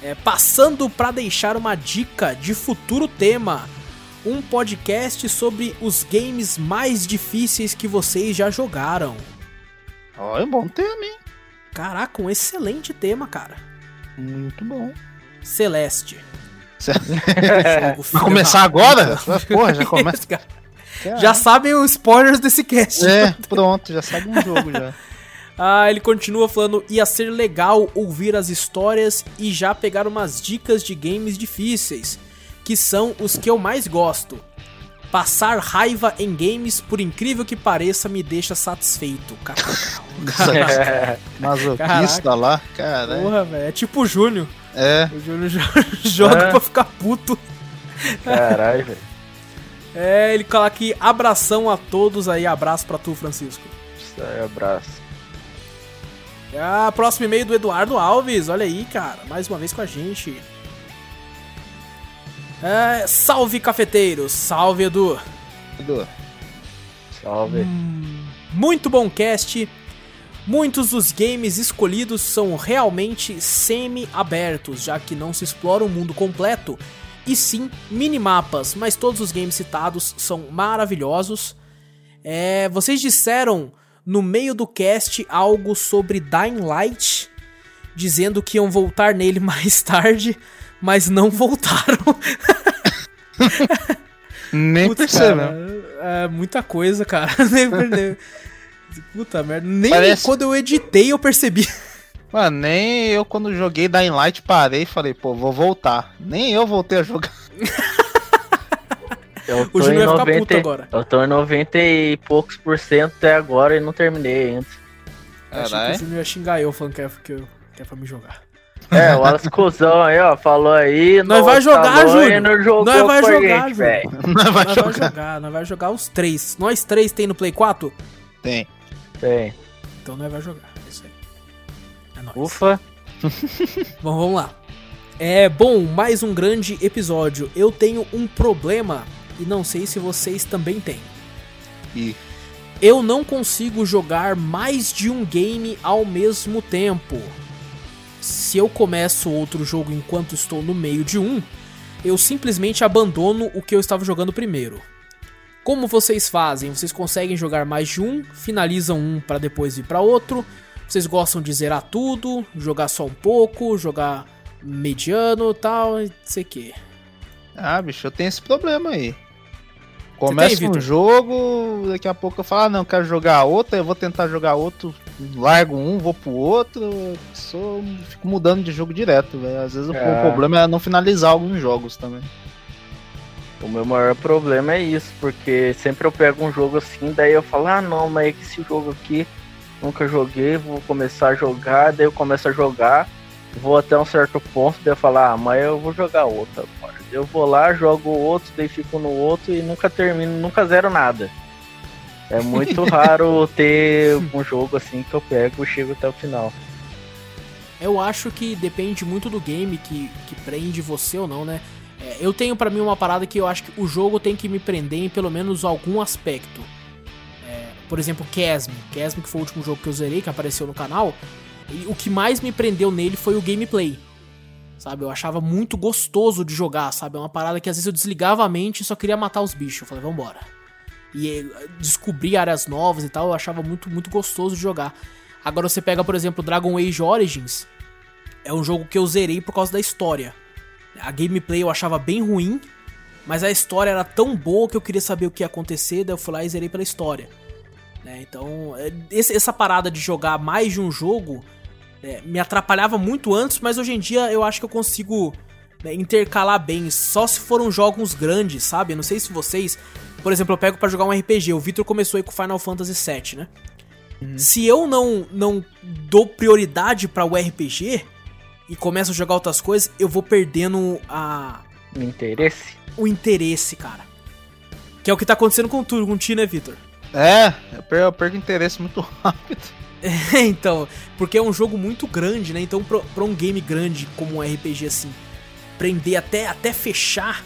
É, passando pra deixar uma dica de futuro tema. Um podcast sobre os games mais difíceis que vocês já jogaram. Olha, bom tema, hein? Caraca, um excelente tema, cara. Muito bom. Celeste. Vai começar agora? Porra, já começa. Já sabem os spoilers desse cast. É, pronto, já sabe um jogo já. Ah, ele continua falando: ia ser legal ouvir as histórias e já pegar umas dicas de games difíceis, que são os que eu mais gosto. Passar raiva em games, por incrível que pareça, me deixa satisfeito. Caraca, Masoquista lá, cara. Porra, velho. É tipo o Júnior. É, O Júnior jo- joga É. pra ficar puto. Caralho, velho. É, ele coloca aqui: abração a todos aí. Abraço pra tu, Francisco. Isso aí, abraço. Ah, próximo e-mail do Eduardo Alves, olha aí, cara, mais uma vez com a gente. É, salve cafeteiros, salve Edu. Edu. Salve. Muito bom cast. Muitos dos games escolhidos são realmente semi-abertos, já que não se explora o mundo completo, e sim minimapas, mas todos os games citados são maravilhosos. É, vocês disseram no meio do cast algo sobre Dying Light, dizendo que iam voltar nele mais tarde, mas não voltaram. Nem Putz, percebeu. cara, é muita coisa, cara. Puta merda. Nem Parece- quando eu editei eu percebi. Mano, nem eu quando joguei Dying Light parei e falei, pô, vou voltar. Nem eu voltei a jogar. Eu O em Júnior vai ficar puto 90, agora. eu tô em 90 e poucos por cento até agora e não terminei ainda. Que o Caralho. Júnior ia xingar eu falando que é, que, eu, que é pra me jogar. É, o Wallace Cusão aí, ó, falou aí. Nós vai jogar, Júnior. jogou Nós vai jogar, gente, Júnior. velho. Não vai nós vai jogar. jogar, nós vai jogar os três. Nós três tem no Play 4? Tem. Tem. Então nós vai jogar. É isso aí. É nóis. Ufa. Bom, vamos lá. É bom, mais um grande episódio. Eu tenho um problema e não sei se vocês também têm. Ih. Eu não consigo jogar mais de um game ao mesmo tempo. Se eu começo outro jogo enquanto estou no meio de um, eu simplesmente abandono o que eu estava jogando primeiro. Como vocês fazem? Vocês conseguem jogar mais de um, finalizam um para depois ir para outro? Vocês gostam de zerar tudo, jogar só um pouco, jogar mediano, tal, e sei que. Ah, bicho, eu tenho esse problema aí. Começa tem, um jogo, daqui a pouco eu falo, ah, não, quero jogar outro, eu vou tentar jogar outro, largo um, vou pro outro, sou, fico mudando de jogo direto, velho. Às vezes o- É. o problema é não finalizar alguns jogos também. O meu maior problema é isso, porque sempre eu pego um jogo assim, daí eu falo, ah não, mas esse jogo aqui nunca joguei, vou começar a jogar, daí eu começo a jogar, vou até um certo ponto, daí eu falo, ah, mas eu vou jogar outro agora. Eu vou lá, jogo outro, daí fico no outro e nunca termino, nunca zero nada. É muito raro ter um jogo assim que eu pego e chego até o final. Eu acho que depende muito do game que, que prende você ou não, né? É, eu tenho pra mim uma parada que eu acho que o jogo tem que me prender em pelo menos algum aspecto. É, por exemplo, Chasm. Chasm, que foi o último jogo que eu zerei, que apareceu no canal. E o que mais me prendeu nele foi o gameplay. Sabe? Eu achava muito gostoso de jogar, sabe? É uma parada que às vezes eu desligava a mente e só queria matar os bichos. Eu falei, vambora. E eh, descobrir áreas novas e tal, eu achava muito, muito gostoso de jogar. Agora você pega, por exemplo, Dragon Age Origins. É um jogo que eu zerei por causa da história. A gameplay eu achava bem ruim, mas a história era tão boa que eu queria saber o que ia acontecer, daí eu fui lá e zerei pela história. Né, Então, é, essa parada de jogar mais de um jogo é, me atrapalhava muito antes, mas hoje em dia eu acho que eu consigo né, intercalar bem, só se foram jogos grandes, sabe? Eu não sei se vocês. Por exemplo, eu pego pra jogar um RPG, o Victor começou aí com Final Fantasy VII, né? Se eu não, não dou prioridade para o RPG e começo a jogar outras coisas, eu vou perdendo a, Me interesse? o interesse, cara. Que é o que tá acontecendo com tudo, com ti, né, Victor? É, eu perco, eu perco interesse muito rápido. então, porque é um jogo muito grande, né? Então, pra, pra um game grande como um RPG assim, prender até, até fechar,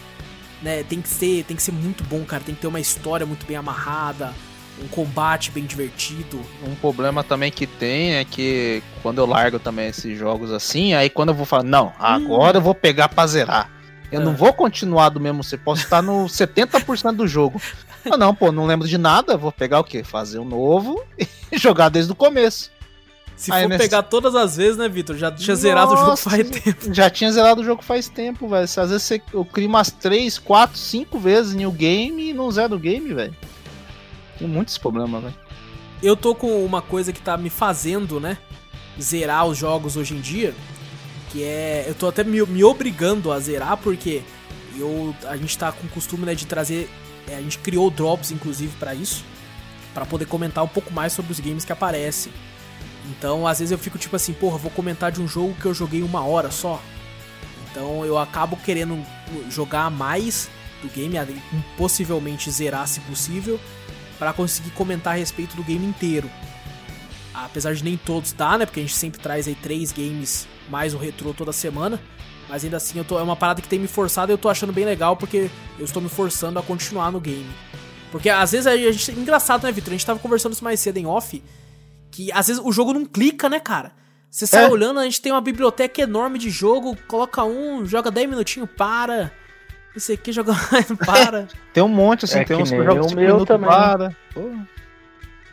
né? Tem que ser, tem que ser muito bom, cara. Tem que ter uma história muito bem amarrada, um combate bem divertido. Um problema também que tem é que quando eu largo também esses jogos assim, aí quando eu vou falar, não, agora eu vou pegar pra zerar. Eu Ah. não vou continuar do mesmo, você posso estar no 70% do jogo. Ah, não, pô, não lembro de nada, vou pegar o quê? Fazer um novo e jogar desde o começo. Se Aí for nesse- pegar todas as vezes, né, Victor? Já tinha zerado o jogo Nossa, faz tempo. Já tinha zerado o jogo faz tempo, velho. Às vezes você, eu crio umas 3, 4, 5 vezes new game e não zero o game, velho. Tem muitos problemas, velho. Eu tô com uma coisa que tá me fazendo, né? Zerar os jogos hoje em dia. Que é. Eu tô até me, me obrigando a zerar, porque eu, a gente tá com o costume né, de trazer. é, a gente criou drops, inclusive, pra isso. Pra poder comentar um pouco mais sobre os games que aparecem. Então, às vezes eu fico tipo assim, porra, vou comentar de um jogo que eu joguei uma hora só. Então eu acabo querendo jogar mais do game, possivelmente zerar se possível, para conseguir comentar a respeito do game inteiro. Apesar de nem todos dar, né? Porque a gente sempre traz aí três games mais o retrô toda semana. Mas ainda assim, eu tô, é uma parada que tem me forçado e eu tô achando bem legal porque eu estou me forçando a continuar no game. Porque às vezes a gente. Engraçado, né, Vitor? A gente tava conversando isso mais cedo em off. Que às vezes o jogo não clica, né, cara? Você sai É. olhando, a gente tem uma biblioteca enorme de jogo, coloca um, joga 10 minutinhos, para. O que, joga para. Tem um monte, assim, É tem que uns que jogo o 5 meu também. para.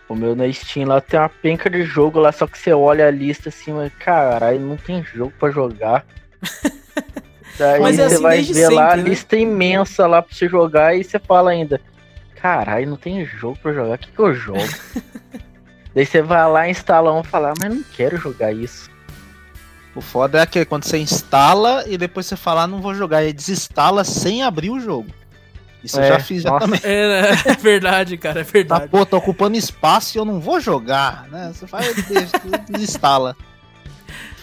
O meu na Steam lá tem uma penca de jogo lá, só que você olha a lista assim, mas caralho, não tem jogo pra jogar. Daí Mas é você assim vai desde ver lá a sempre, né? lista imensa lá pra você jogar e você fala ainda, caralho, não tem jogo pra jogar, o que, que eu jogo? Daí você vai lá, instala um e fala, "Ah, mas não quero jogar isso. O foda é aquele quando você instala e depois você fala, não vou jogar, e desinstala sem abrir o jogo. Isso eu É, já fiz já nossa. também. É, né? é verdade, cara, é Tá, verdade. pô, tô ocupando espaço e eu não vou jogar, né? Você faz, desinstala.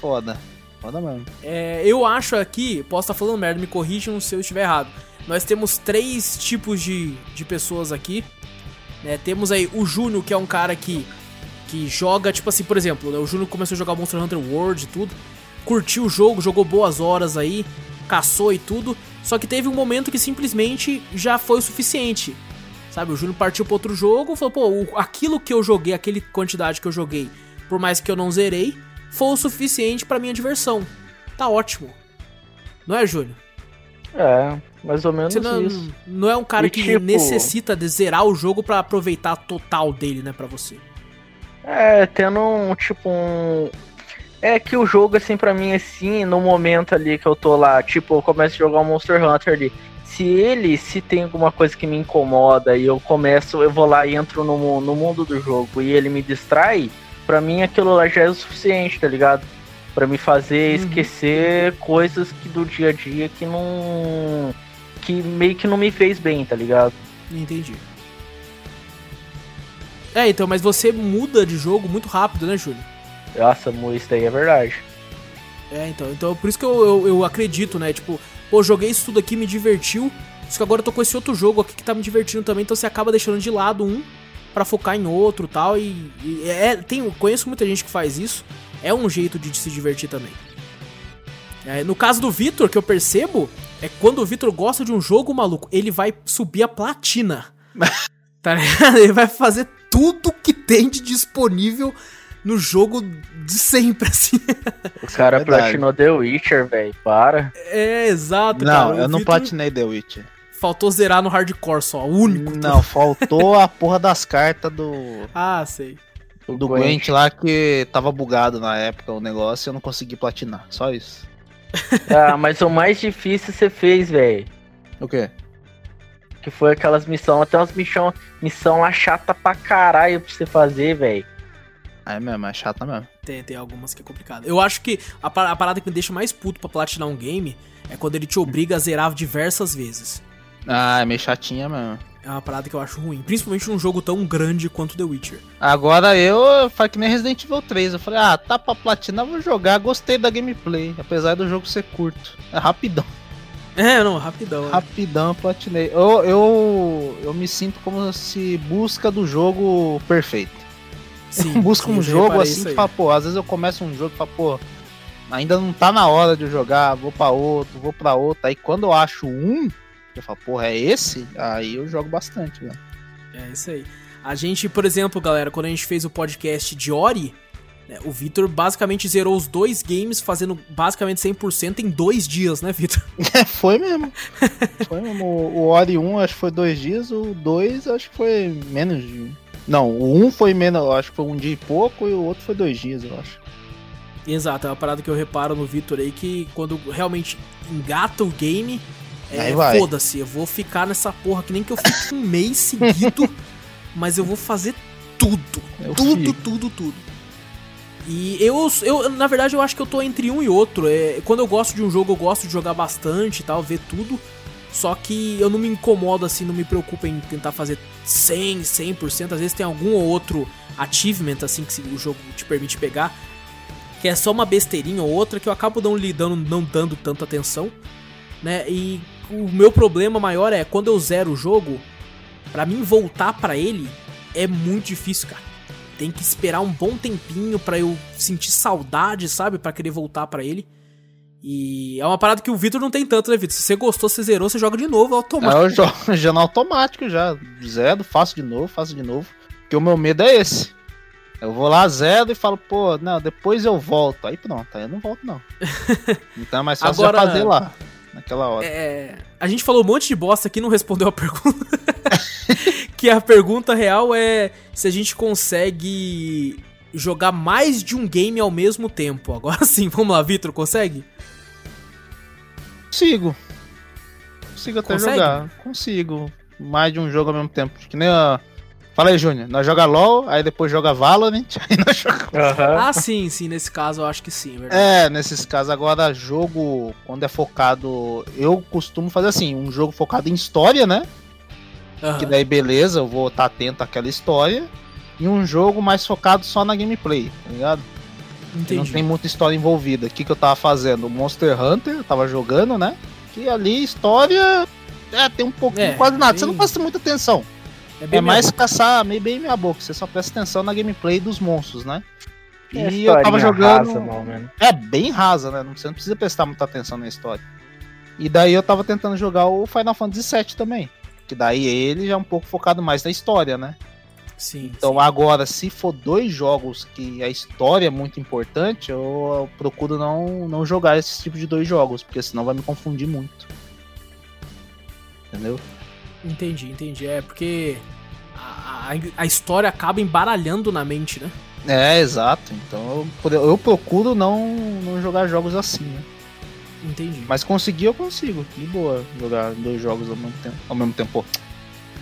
Foda. foda mesmo. É, eu acho aqui, posso estar falando merda, me corrijam se eu estiver errado. Nós temos três tipos de, de pessoas aqui. né? temos aí o Júnior, que é um cara que, que joga, tipo assim, por exemplo, né, o Júnior começou a jogar Monster Hunter World e tudo. Curtiu o jogo, jogou boas horas aí, caçou e tudo. Só que teve um momento que simplesmente já foi o suficiente. Sabe, o Júnior partiu para outro jogo, falou, pô, o- aquilo que eu joguei, aquele quantidade que eu joguei, por mais que eu não zerei, foi o suficiente pra minha diversão. Tá ótimo. Não é, Júnior? É, mais ou menos Você não, isso. não é um cara E que tipo- necessita de zerar o jogo pra aproveitar total dele, né, pra você. É, tendo um, tipo, um... É que o jogo, assim, pra mim, assim, no momento ali que eu tô lá, tipo, eu começo a jogar o Monster Hunter ali. Se ele, se tem alguma coisa que me incomoda e eu começo, eu vou lá e entro no, no mundo do jogo e ele me distrai, pra mim aquilo lá já é o suficiente, tá ligado? Pra me fazer Uhum. esquecer coisas que do dia a dia que não. que meio que não me fez bem, tá ligado? Entendi. É, então, mas você muda de jogo muito rápido, né, Júnior? Nossa, isso daí é verdade. É, então, então por isso que eu, eu, eu acredito, né? Tipo, pô, joguei isso tudo aqui, me divertiu. Só que agora eu tô com esse outro jogo aqui que tá me divertindo também, então você acaba deixando de lado um pra focar em outro tal, e tal. E é, tem, conheço muita gente que faz isso. É um jeito de se divertir também. É, no caso do Vitor, que eu percebo, é quando o Vitor gosta de um jogo, maluco, ele vai subir a platina. tá ligado? Ele vai fazer tudo que tem de disponível no jogo de sempre, assim. O cara Verdade. platinou The Witcher, velho. Para. É, exato, Não, cara. Eu não platinei The Witcher. Faltou zerar no hardcore só, o único. Não, faltou a porra das cartas do, Ah, sei. Do Gwent lá que tava bugado na época o negócio e eu não consegui platinar. Só isso. Ah, mas o mais difícil você fez, velho. O quê? Que foi aquelas missões, até umas missão, missão lá chata pra caralho pra você fazer, velho. Aí mesmo, é chata mesmo. Tem, tem algumas que é complicado. Eu acho que a, a parada que me deixa mais puto pra platinar um game é quando ele te obriga a zerar diversas vezes. Ah, é meio chatinha mesmo. É uma parada que eu acho ruim. Principalmente num jogo tão grande quanto The Witcher. Agora eu faz que nem Resident Evil 3. Eu falei, ah, tá pra platinar, vou jogar. Gostei da gameplay. Apesar do jogo ser curto. É rapidão. É, não, rapidão. né? Rapidão, platinei. Eu, eu, eu me sinto como se busca do jogo perfeito. Sim, busca um jogo assim que fala, pô, às vezes eu começo um jogo e falo, pô, ainda não tá na hora de eu jogar, vou pra outro, vou pra outro. Aí quando eu acho um, eu falo, porra, é esse? Aí eu jogo bastante, velho. É isso aí. A gente, por exemplo, galera, quando a gente fez o podcast de Ori, né, o Vitor basicamente zerou os dois games fazendo basicamente 100% em dois dias, né, Vitor? É, foi mesmo. Foi mesmo. O, o Ori 1 acho que foi dois dias, o 2 acho que foi menos de. Não, o 1 foi menos, eu acho que foi um dia e pouco, e o outro foi dois dias, eu acho. Exato, é uma parada que eu reparo no Vitor aí que quando realmente engata o game, é, foda-se, eu vou ficar nessa porra que nem que eu fique um mês seguido, mas eu vou fazer tudo. Eu tudo, fico. tudo, tudo. E eu, eu, na verdade, eu acho que eu tô entre um e outro. É, quando eu gosto de um jogo, eu gosto de jogar bastante e tal, ver tudo. Só que eu não me incomodo assim, não me preocupo em tentar fazer 100, 100%. Às vezes tem algum ou outro achievement assim que o jogo te permite pegar, que é só uma besteirinha ou outra que eu acabo não lidando, não dando tanta atenção, né? E o meu problema maior é quando eu zero o jogo, pra mim voltar pra ele é muito difícil, cara. Tem que esperar um bom tempinho pra eu sentir saudade, sabe? Pra querer voltar pra ele. E é uma parada que o Vitor não tem tanto, né, Vitor? Se você gostou, você zerou, você joga de novo, é automático. Aí eu jogo já no automático já. Zero, faço de novo, faço de novo. Porque o meu medo é esse. Eu vou lá, zero e falo, pô, não, depois eu volto. Aí pronto, aí eu não volto não. Então é mais fácil Agora- fazer lá, naquela hora. É, a gente falou um monte de bosta aqui, não respondeu a pergunta. que a pergunta real é se a gente consegue jogar mais de um game ao mesmo tempo. Agora sim, vamos lá, Vitor, consegue? Consigo. Consigo até Consegue? jogar. Consigo. Mais de um jogo ao mesmo tempo. Que nem a. Fala aí, Júnior. Nós joga LOL, aí depois joga Valorant, aí nós jogamos. Aham. Ah, sim, sim, nesse caso eu acho que sim, é verdade. É, nesses casos agora, jogo, quando é focado. Eu costumo fazer assim, um jogo focado em história, né? Aham. Que daí beleza, eu vou estar atento àquela história. E um jogo mais focado só na gameplay, tá ligado? Não tem muita história envolvida. O que, que eu tava fazendo? Monster Hunter, eu tava jogando, né? Que ali história. É, tem um pouquinho, É, quase nada. Você bem- não presta muita atenção. bem É mais meia caçar meio bem meia boca. Você só presta atenção na gameplay dos monstros, né? E É eu tava jogando. rasa, mano. É bem rasa, né? Não- Você não precisa prestar muita atenção na história. E daí eu tava tentando jogar o Final Fantasy VII também. Que daí ele já é um pouco focado mais na história, né? Sim. Então sim. agora, se for dois jogos que a história é muito importante, eu, eu procuro não, não jogar esse tipo de dois jogos, porque senão vai me confundir muito. Entendeu? Entendi, entendi. É porque a, a- a história acaba embaralhando na mente, né? É, exato. Então eu, eu procuro não, não jogar jogos assim, né? Entendi. Mas conseguir eu consigo, de boa, jogar dois jogos ao mesmo tempo. Ao mesmo tempo.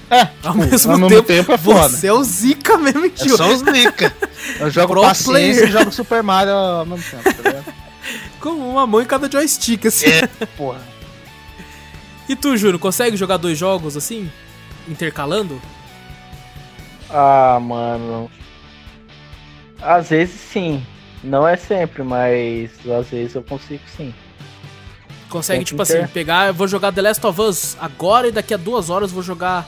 É, Ao mesmo ao tempo, tempo é foda. Você é o Zica mesmo, É tio. só os Nika. Eu jogo Pro paciência player. e jogo Super Mario ao mesmo tempo, tá ligado? Como uma mão em cada joystick, assim. É, porra. E tu, Júnior, consegue jogar dois jogos assim? Intercalando? Ah, mano. Às vezes sim. Não é sempre, mas às vezes eu consigo sim. Consegue, Tem tipo ter. assim, pegar. Eu vou jogar The Last of Us agora e daqui a duas horas eu vou jogar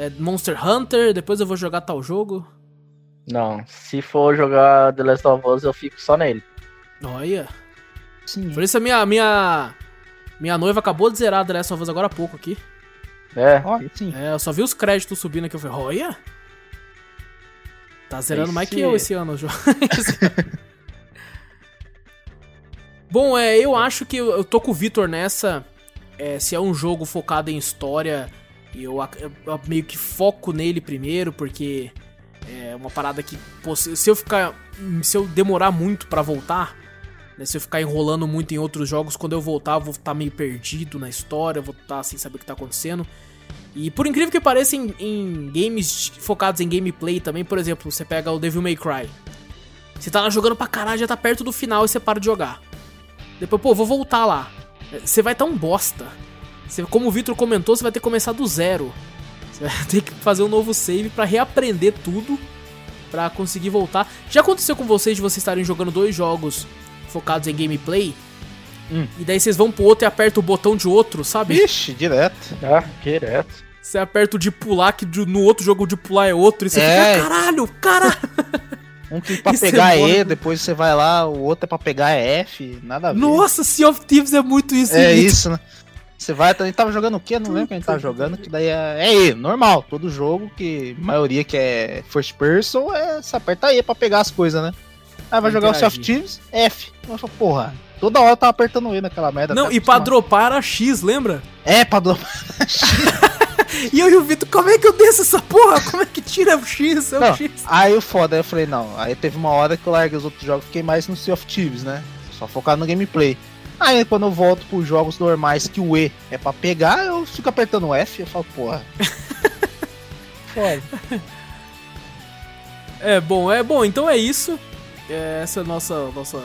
é, Monster Hunter, depois eu vou jogar tal jogo. Não, se for jogar The Last of Us, eu fico só nele. Olha. Sim. Por isso a minha, minha, minha noiva acabou de zerar The Last of Us agora há pouco aqui. É, Olha, sim. É, eu só vi os créditos subindo aqui. Eu falei, olha. Tá zerando mais que Esse- eu esse ano, João. Bom, é, eu acho que eu, eu tô com o Vitor nessa. é, se é um jogo focado em história, eu, ac- eu- eu meio que foco nele primeiro, porque é uma parada que, pô, se, se eu ficar. Se eu demorar muito pra voltar, né, se eu ficar enrolando muito em outros jogos, quando eu voltar, eu vou estar meio perdido na história, vou estar sem saber o que tá acontecendo. E por incrível que pareça, em, em games focados em gameplay também, por exemplo, você pega o Devil May Cry. Você tá lá jogando pra caralho, já tá perto do final e você para de jogar. Depois, pô, vou voltar lá. Você vai estar um bosta. Você, como o Victor comentou, você vai ter que começar do zero. Você vai ter que fazer um novo save pra reaprender tudo pra conseguir voltar. Já aconteceu com vocês de vocês estarem jogando dois jogos focados em gameplay? Hum. E daí vocês vão pro outro e apertam o botão de outro, sabe? Vixe, direto. ah, direto. Você aperta o de pular, que de- no outro jogo o de pular é outro, e você É. fica, caralho, cara! Um que pra Isso pegar é E, depois você vai lá, o outro é pra pegar é F, nada a ver. Nossa, Sea of Thieves é muito isso, É isso, né? Você vai, a gente tava jogando o quê? Não lembro quem a gente tava jogando, que daí é, é E, normal. Todo jogo, que a maioria que é first person, é, você aperta E pra pegar as coisas, né? Aí vai jogar o Interagir. Teams, F. Eu falo, porra, toda hora eu tava apertando E naquela merda. Não, até e pra dropar era X, lembra? É, pra dropar. E eu e o Vitor, como é que eu desço essa porra? Como é que tira o X? É o Não, X. aí o foda, aí eu falei, não. Aí teve uma hora que eu larguei os outros jogos, fiquei mais no Sea of Thieves, né? Só focado no gameplay. Aí quando eu volto pros jogos normais que o E é pra pegar, eu fico apertando o F, eu falo, porra. foda. É bom, é bom, então é isso. É, essa é a nossa, nossa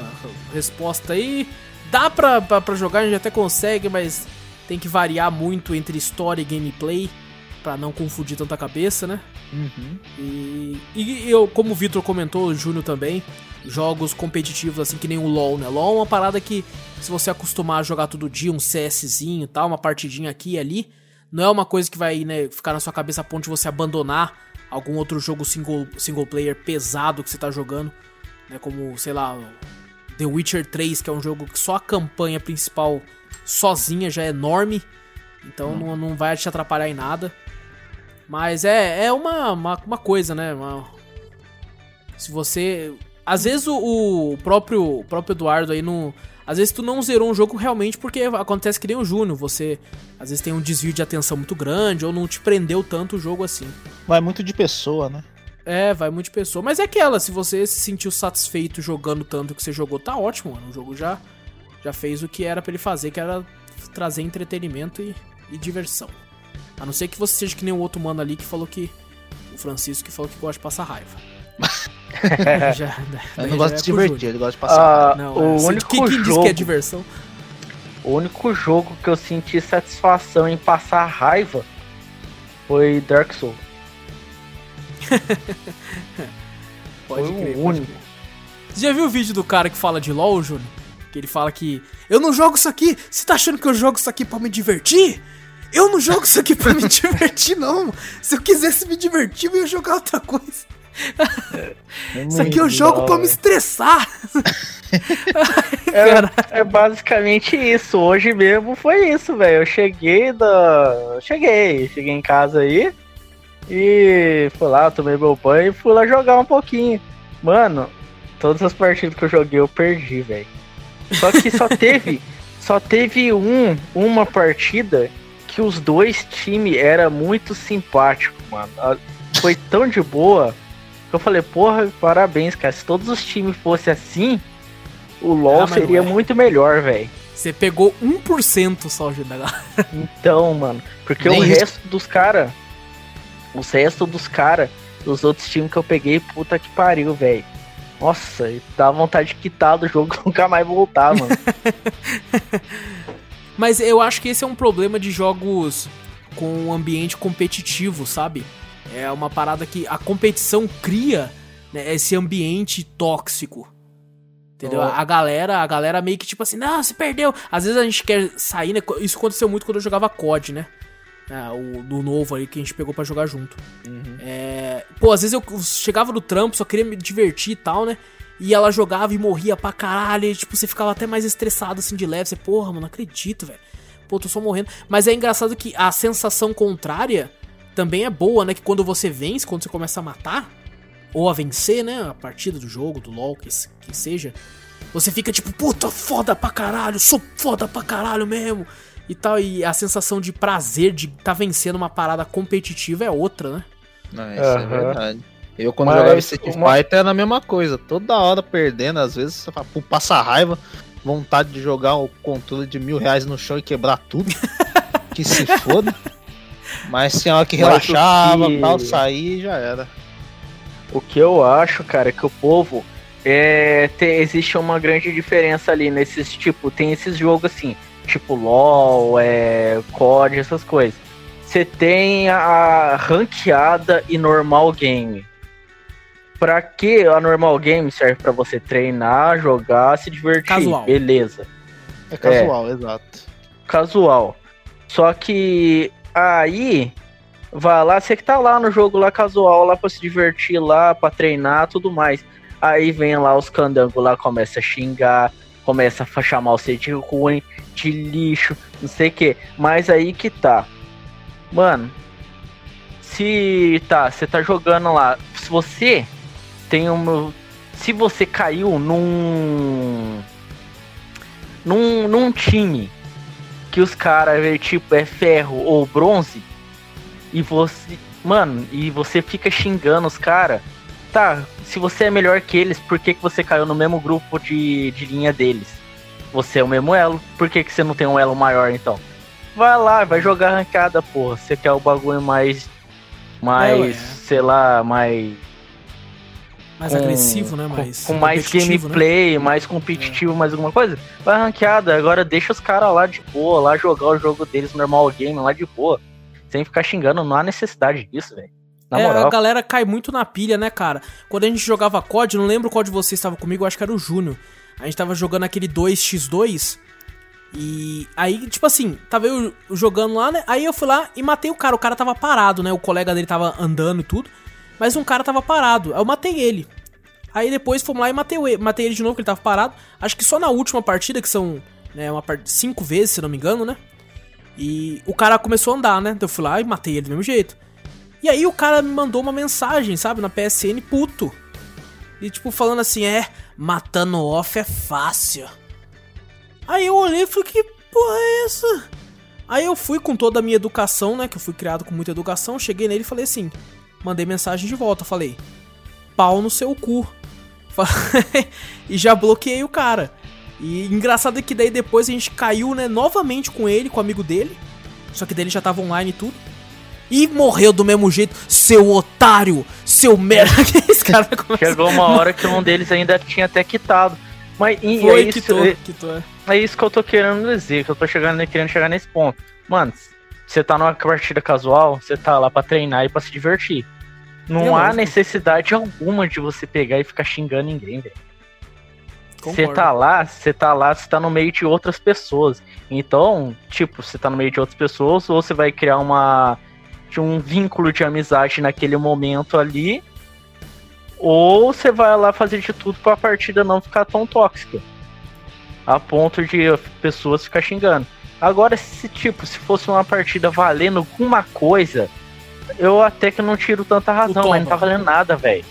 resposta aí. Dá pra, pra, pra jogar, a gente até consegue, mas tem que variar muito entre história e gameplay. Pra não confundir tanta cabeça, né? Uhum. E, e eu, como o Vitor comentou, o Júnior também, jogos competitivos assim que nem o LoL, né? LoL é uma parada que, se você acostumar a jogar todo dia, um CSzinho e tal, uma partidinha aqui e ali, não é uma coisa que vai né, ficar na sua cabeça a ponto de você abandonar algum outro jogo single, single player pesado que você tá jogando, né? Como, sei lá, The Witcher 3, que é um jogo que só a campanha principal sozinha já é enorme, então não, não vai te atrapalhar em nada. Mas é, é uma, uma, uma coisa, né? Uma- se você. Às vezes o, o próprio, o próprio Eduardo aí não. Às vezes tu não zerou um jogo realmente porque acontece que nem o Júnior. Você às vezes tem um desvio de atenção muito grande ou não te prendeu tanto o jogo assim. Vai muito de pessoa, né? É, vai muito de pessoa. Mas é aquela, se você se sentiu satisfeito jogando tanto que você jogou, tá ótimo, mano. O jogo já, já fez o que era pra ele fazer, que era trazer entretenimento e, e diversão. A não ser que você seja que nem o outro mano ali que falou que. O Francisco que falou que gosta de passar raiva. Já- Ele daí não é de pro divertir, ele gosta de passar. Ah, Não, o é, único quem, quem disse jogo, que é diversão? o único jogo que eu senti satisfação em passar raiva foi Dark Souls. Pode foi crer. o pode único. crer. Você já viu o vídeo do cara que fala de LOL, Júnior? Que ele fala que eu não jogo isso aqui. Você tá achando que eu jogo isso aqui pra me divertir? Eu não jogo isso aqui pra me divertir, não. Se eu quisesse me divertir, eu ia jogar outra coisa. É isso aqui eu jogo pra me estressar. É, é, basicamente isso. Hoje mesmo foi isso, velho. Eu cheguei da. Cheguei, cheguei em casa aí. E fui lá, tomei meu banho e fui lá jogar um pouquinho. Mano, todas as partidas que eu joguei eu perdi, velho. Só que só teve. só teve um, uma partida que os dois times era muito simpático, mano. Foi tão de boa que eu falei, porra, parabéns, cara. Se todos os times fossem assim, o LoL ah, seria é. muito melhor, velho. Você pegou 1% só de galera. Então, mano, porque Nem o isso. resto dos caras, o resto dos caras, dos outros times que eu peguei, puta que pariu, velho. Nossa, dá vontade de quitar do jogo nunca mais voltar, mano. Mas eu acho que esse é um problema de jogos com um ambiente competitivo, sabe? É uma parada que a competição cria né, esse ambiente tóxico. Entendeu? Oh. A galera, a galera meio que tipo assim, não, se perdeu. Às vezes a gente quer sair, né? Isso aconteceu muito quando eu jogava COD, né? Ah, o do novo aí que a gente pegou para jogar junto. Uhum. É... Pô, às vezes eu chegava no trampo, só queria me divertir e tal, né? E ela jogava e morria pra caralho. E, tipo, você ficava até mais estressado assim de leve. Você, porra, mano, não acredito, velho. Pô, tô só morrendo. Mas é engraçado que a sensação contrária também é boa, né? Que quando você vence, quando você começa a matar, ou a vencer, né? A partida do jogo, do LoL, que, que seja. Você fica tipo, puta, foda pra caralho, sou foda pra caralho mesmo. E tal, e a sensação de prazer de tá vencendo uma parada competitiva é outra, né? Não, isso uhum. é verdade. Eu quando Mas jogava Street uma... Fighter era a mesma coisa, toda hora perdendo, às vezes passa raiva, vontade de jogar o controle de mil reais no chão e quebrar tudo. que se foda. Mas tinha hora que relaxava, que... tal, sair já era. O que eu acho, cara, é que o povo é, tem, existe uma grande diferença ali nesses tipo, tem esses jogos assim, tipo LOL, é, COD, essas coisas. Você tem a ranqueada e normal game. Pra que a normal game serve para você treinar, jogar, se divertir? Casual. Beleza. É casual, é. exato. Casual. Só que aí vai lá, você que tá lá no jogo lá casual, lá pra se divertir lá, pra treinar, tudo mais. Aí vem lá os candangos lá, começa a xingar, começa a chamar você de ruim, de lixo, não sei o que. Mas aí que tá. Mano, se tá, você tá jogando lá, se você tem um. Se você caiu num. num, num time que os caras, tipo, é ferro ou bronze, e você. Mano, e você fica xingando os caras. Tá, se você é melhor que eles, por que, que você caiu no mesmo grupo de, de linha deles? Você é o mesmo elo, por que, que você não tem um elo maior então? Vai lá, vai jogar arrancada, porra. Você quer o bagulho mais. Mais, é, sei lá, mais mais com, agressivo, né? Mais com, com mais gameplay, né? mais competitivo, é. mais alguma coisa. Vai ranqueada. Agora deixa os caras lá de boa, lá jogar o jogo deles normal game, lá de boa. Sem ficar xingando, não há necessidade disso, velho. Na é, moral. a galera cai muito na pilha, né, cara? Quando a gente jogava COD, não lembro qual de vocês estava comigo, acho que era o Júnior. A gente tava jogando aquele 2x2. E aí, tipo assim, tava eu jogando lá, né? Aí eu fui lá e matei o cara. O cara tava parado, né? O colega dele tava andando e tudo. Mas um cara tava parado. Eu matei ele. Aí depois fomos lá e matei, matei ele de novo, que ele tava parado. Acho que só na última partida, que são né, uma part... cinco vezes, se não me engano, né? E o cara começou a andar, né? Então eu fui lá e matei ele do mesmo jeito. E aí o cara me mandou uma mensagem, sabe, na PSN, puto. E tipo, falando assim, é, matando off é fácil. Aí eu olhei e falei, que porra é essa? Aí eu fui com toda a minha educação, né? Que eu fui criado com muita educação, cheguei nele e falei assim: mandei mensagem de volta. Falei, pau no seu cu. e já bloqueei o cara. E engraçado é que daí depois a gente caiu, né, novamente com ele, com o amigo dele. Só que dele já tava online e tudo. E morreu do mesmo jeito, seu otário, seu merda. esse cara Chegou uma hora que um deles ainda tinha até quitado. Mas e, Foi, é isso, quitou, é, quitou, é. é isso que eu tô querendo dizer, que eu tô chegando, querendo chegar nesse ponto. Mano, você tá numa partida casual, você tá lá pra treinar e pra se divertir. Não há necessidade alguma de você pegar e ficar xingando ninguém, velho. Você tá lá, você tá lá, você tá no meio de outras pessoas. Então, tipo, você tá no meio de outras pessoas, ou você vai criar uma. de um vínculo de amizade naquele momento ali. Ou você vai lá fazer de tudo pra partida não ficar tão tóxica. A ponto de pessoas ficar xingando. Agora, se tipo, se fosse uma partida valendo alguma coisa, eu até que não tiro tanta razão, mas não tá valendo nada, velho.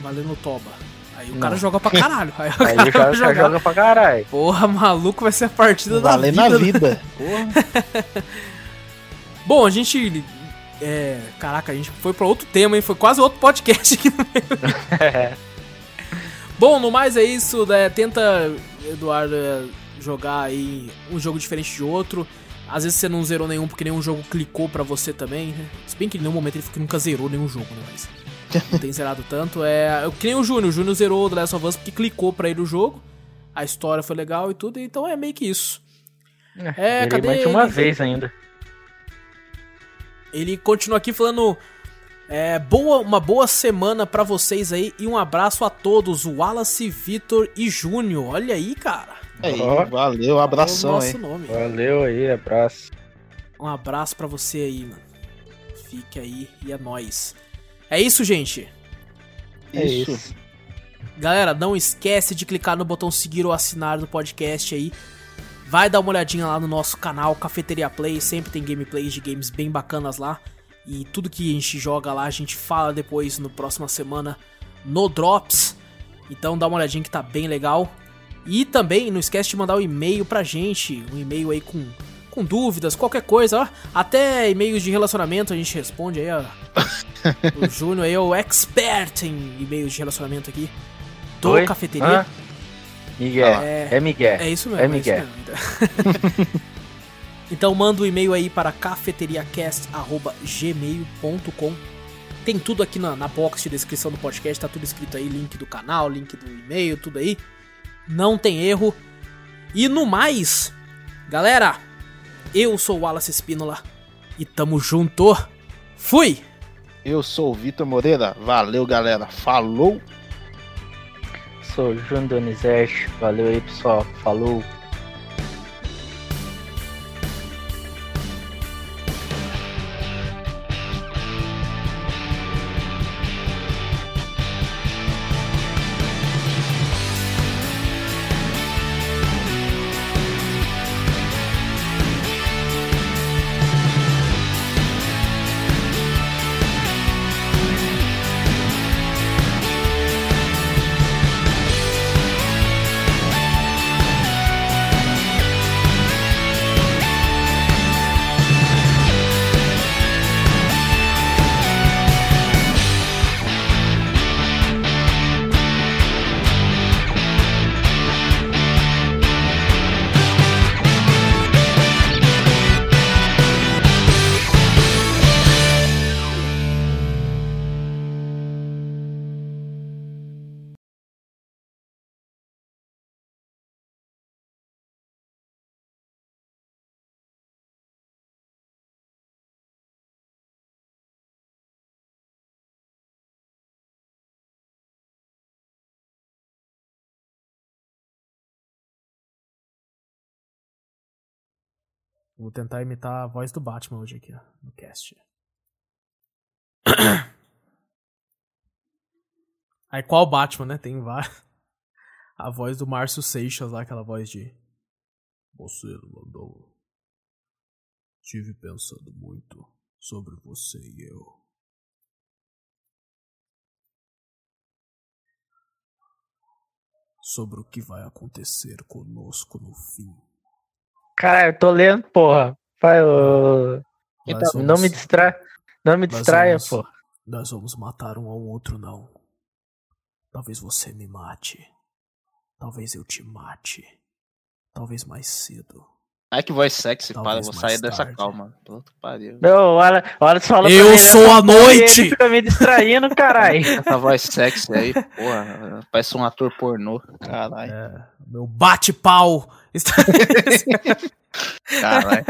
Valendo toba. Aí o Não. cara joga pra caralho. Aí o Aí cara vai joga, joga pra caralho. Porra, maluco, vai ser a partida Valendo da na vida. vida. Porra. Bom, a gente. É, caraca, a gente foi pra outro tema, hein? Foi quase outro podcast aqui no meio. Bom, no mais é isso, né? Tenta, Eduardo, é, jogar aí um jogo diferente de outro. Às vezes você não zerou nenhum porque nenhum jogo clicou pra você também, né? Se bem que em nenhum momento ele nunca zerou nenhum jogo, né? Mas não tem zerado tanto. É, eu- que nem o Júnior. O Júnior zerou The Last of Us porque clicou pra ele o jogo. A história foi legal e tudo, então é meio que isso. É, Virei cadê mais de uma ele? vez ainda. Ele continua aqui falando. É, boa, uma boa semana pra vocês aí e um abraço a todos, Wallace, Vitor e Júnior. Olha aí, cara. Aí, Ó. valeu, É o abração nosso aí. nome. Valeu aí, abraço. Um abraço pra você aí, mano. Fique aí e é nóis. É isso, gente. É Isso. isso. Galera, não esquece de clicar no botão seguir ou assinar do podcast aí. Vai dar uma olhadinha lá no nosso canal Cafeteria Play, sempre tem gameplays de games bem bacanas lá. E tudo que a gente joga lá, a gente fala depois no próxima semana no Drops. Então dá uma olhadinha que tá bem legal. E também não esquece de mandar um e-mail pra gente, um e-mail aí com, com dúvidas, qualquer coisa, ó. Até e-mails de relacionamento a gente responde aí, ó. o Júnior aí é o expert em e-mails de relacionamento aqui do Oi? Cafeteria. Hã? Miguel. É. É, Miguel. É isso mesmo. É É isso Miguel. mesmo. então manda o um e-mail aí para cafeteriacast.gmail.com Tem tudo aqui na, na box de descrição do podcast, tá tudo escrito aí, link do canal, link do e-mail, tudo aí. Não tem erro. E no mais, galera, eu sou o Wallace Espínola e tamo junto. Fui! Eu sou o Vitor Moreira. Valeu, galera. Falou. Sou Júnior Donizete. Valeu aí, pessoal. Falou. Vou tentar imitar a voz do Batman hoje aqui, no cast. Aí qual Batman, né? Tem vários. A voz do Márcio Seixas lá, aquela voz de. Você mandou. Tive pensando muito sobre você e eu. Sobre o que vai acontecer conosco no fim. Caralho, eu tô lendo, porra. Vai, ô, Nós Não vamos- me distrai. Não me Nós distraia, vamos- pô. Nós vamos matar um ao outro, não. Talvez você me mate. Talvez eu te mate. Talvez mais cedo. Ai, que voz sexy, Talvez para. Vou sair dessa tarde. calma. Puta pariu. Não, olha, olha só. fala Eu sou a noite! Ele fica me distraindo, caralho. Essa voz sexy aí, porra. Parece um ator pornô. Caralho. É, meu bate-pau. Caralho.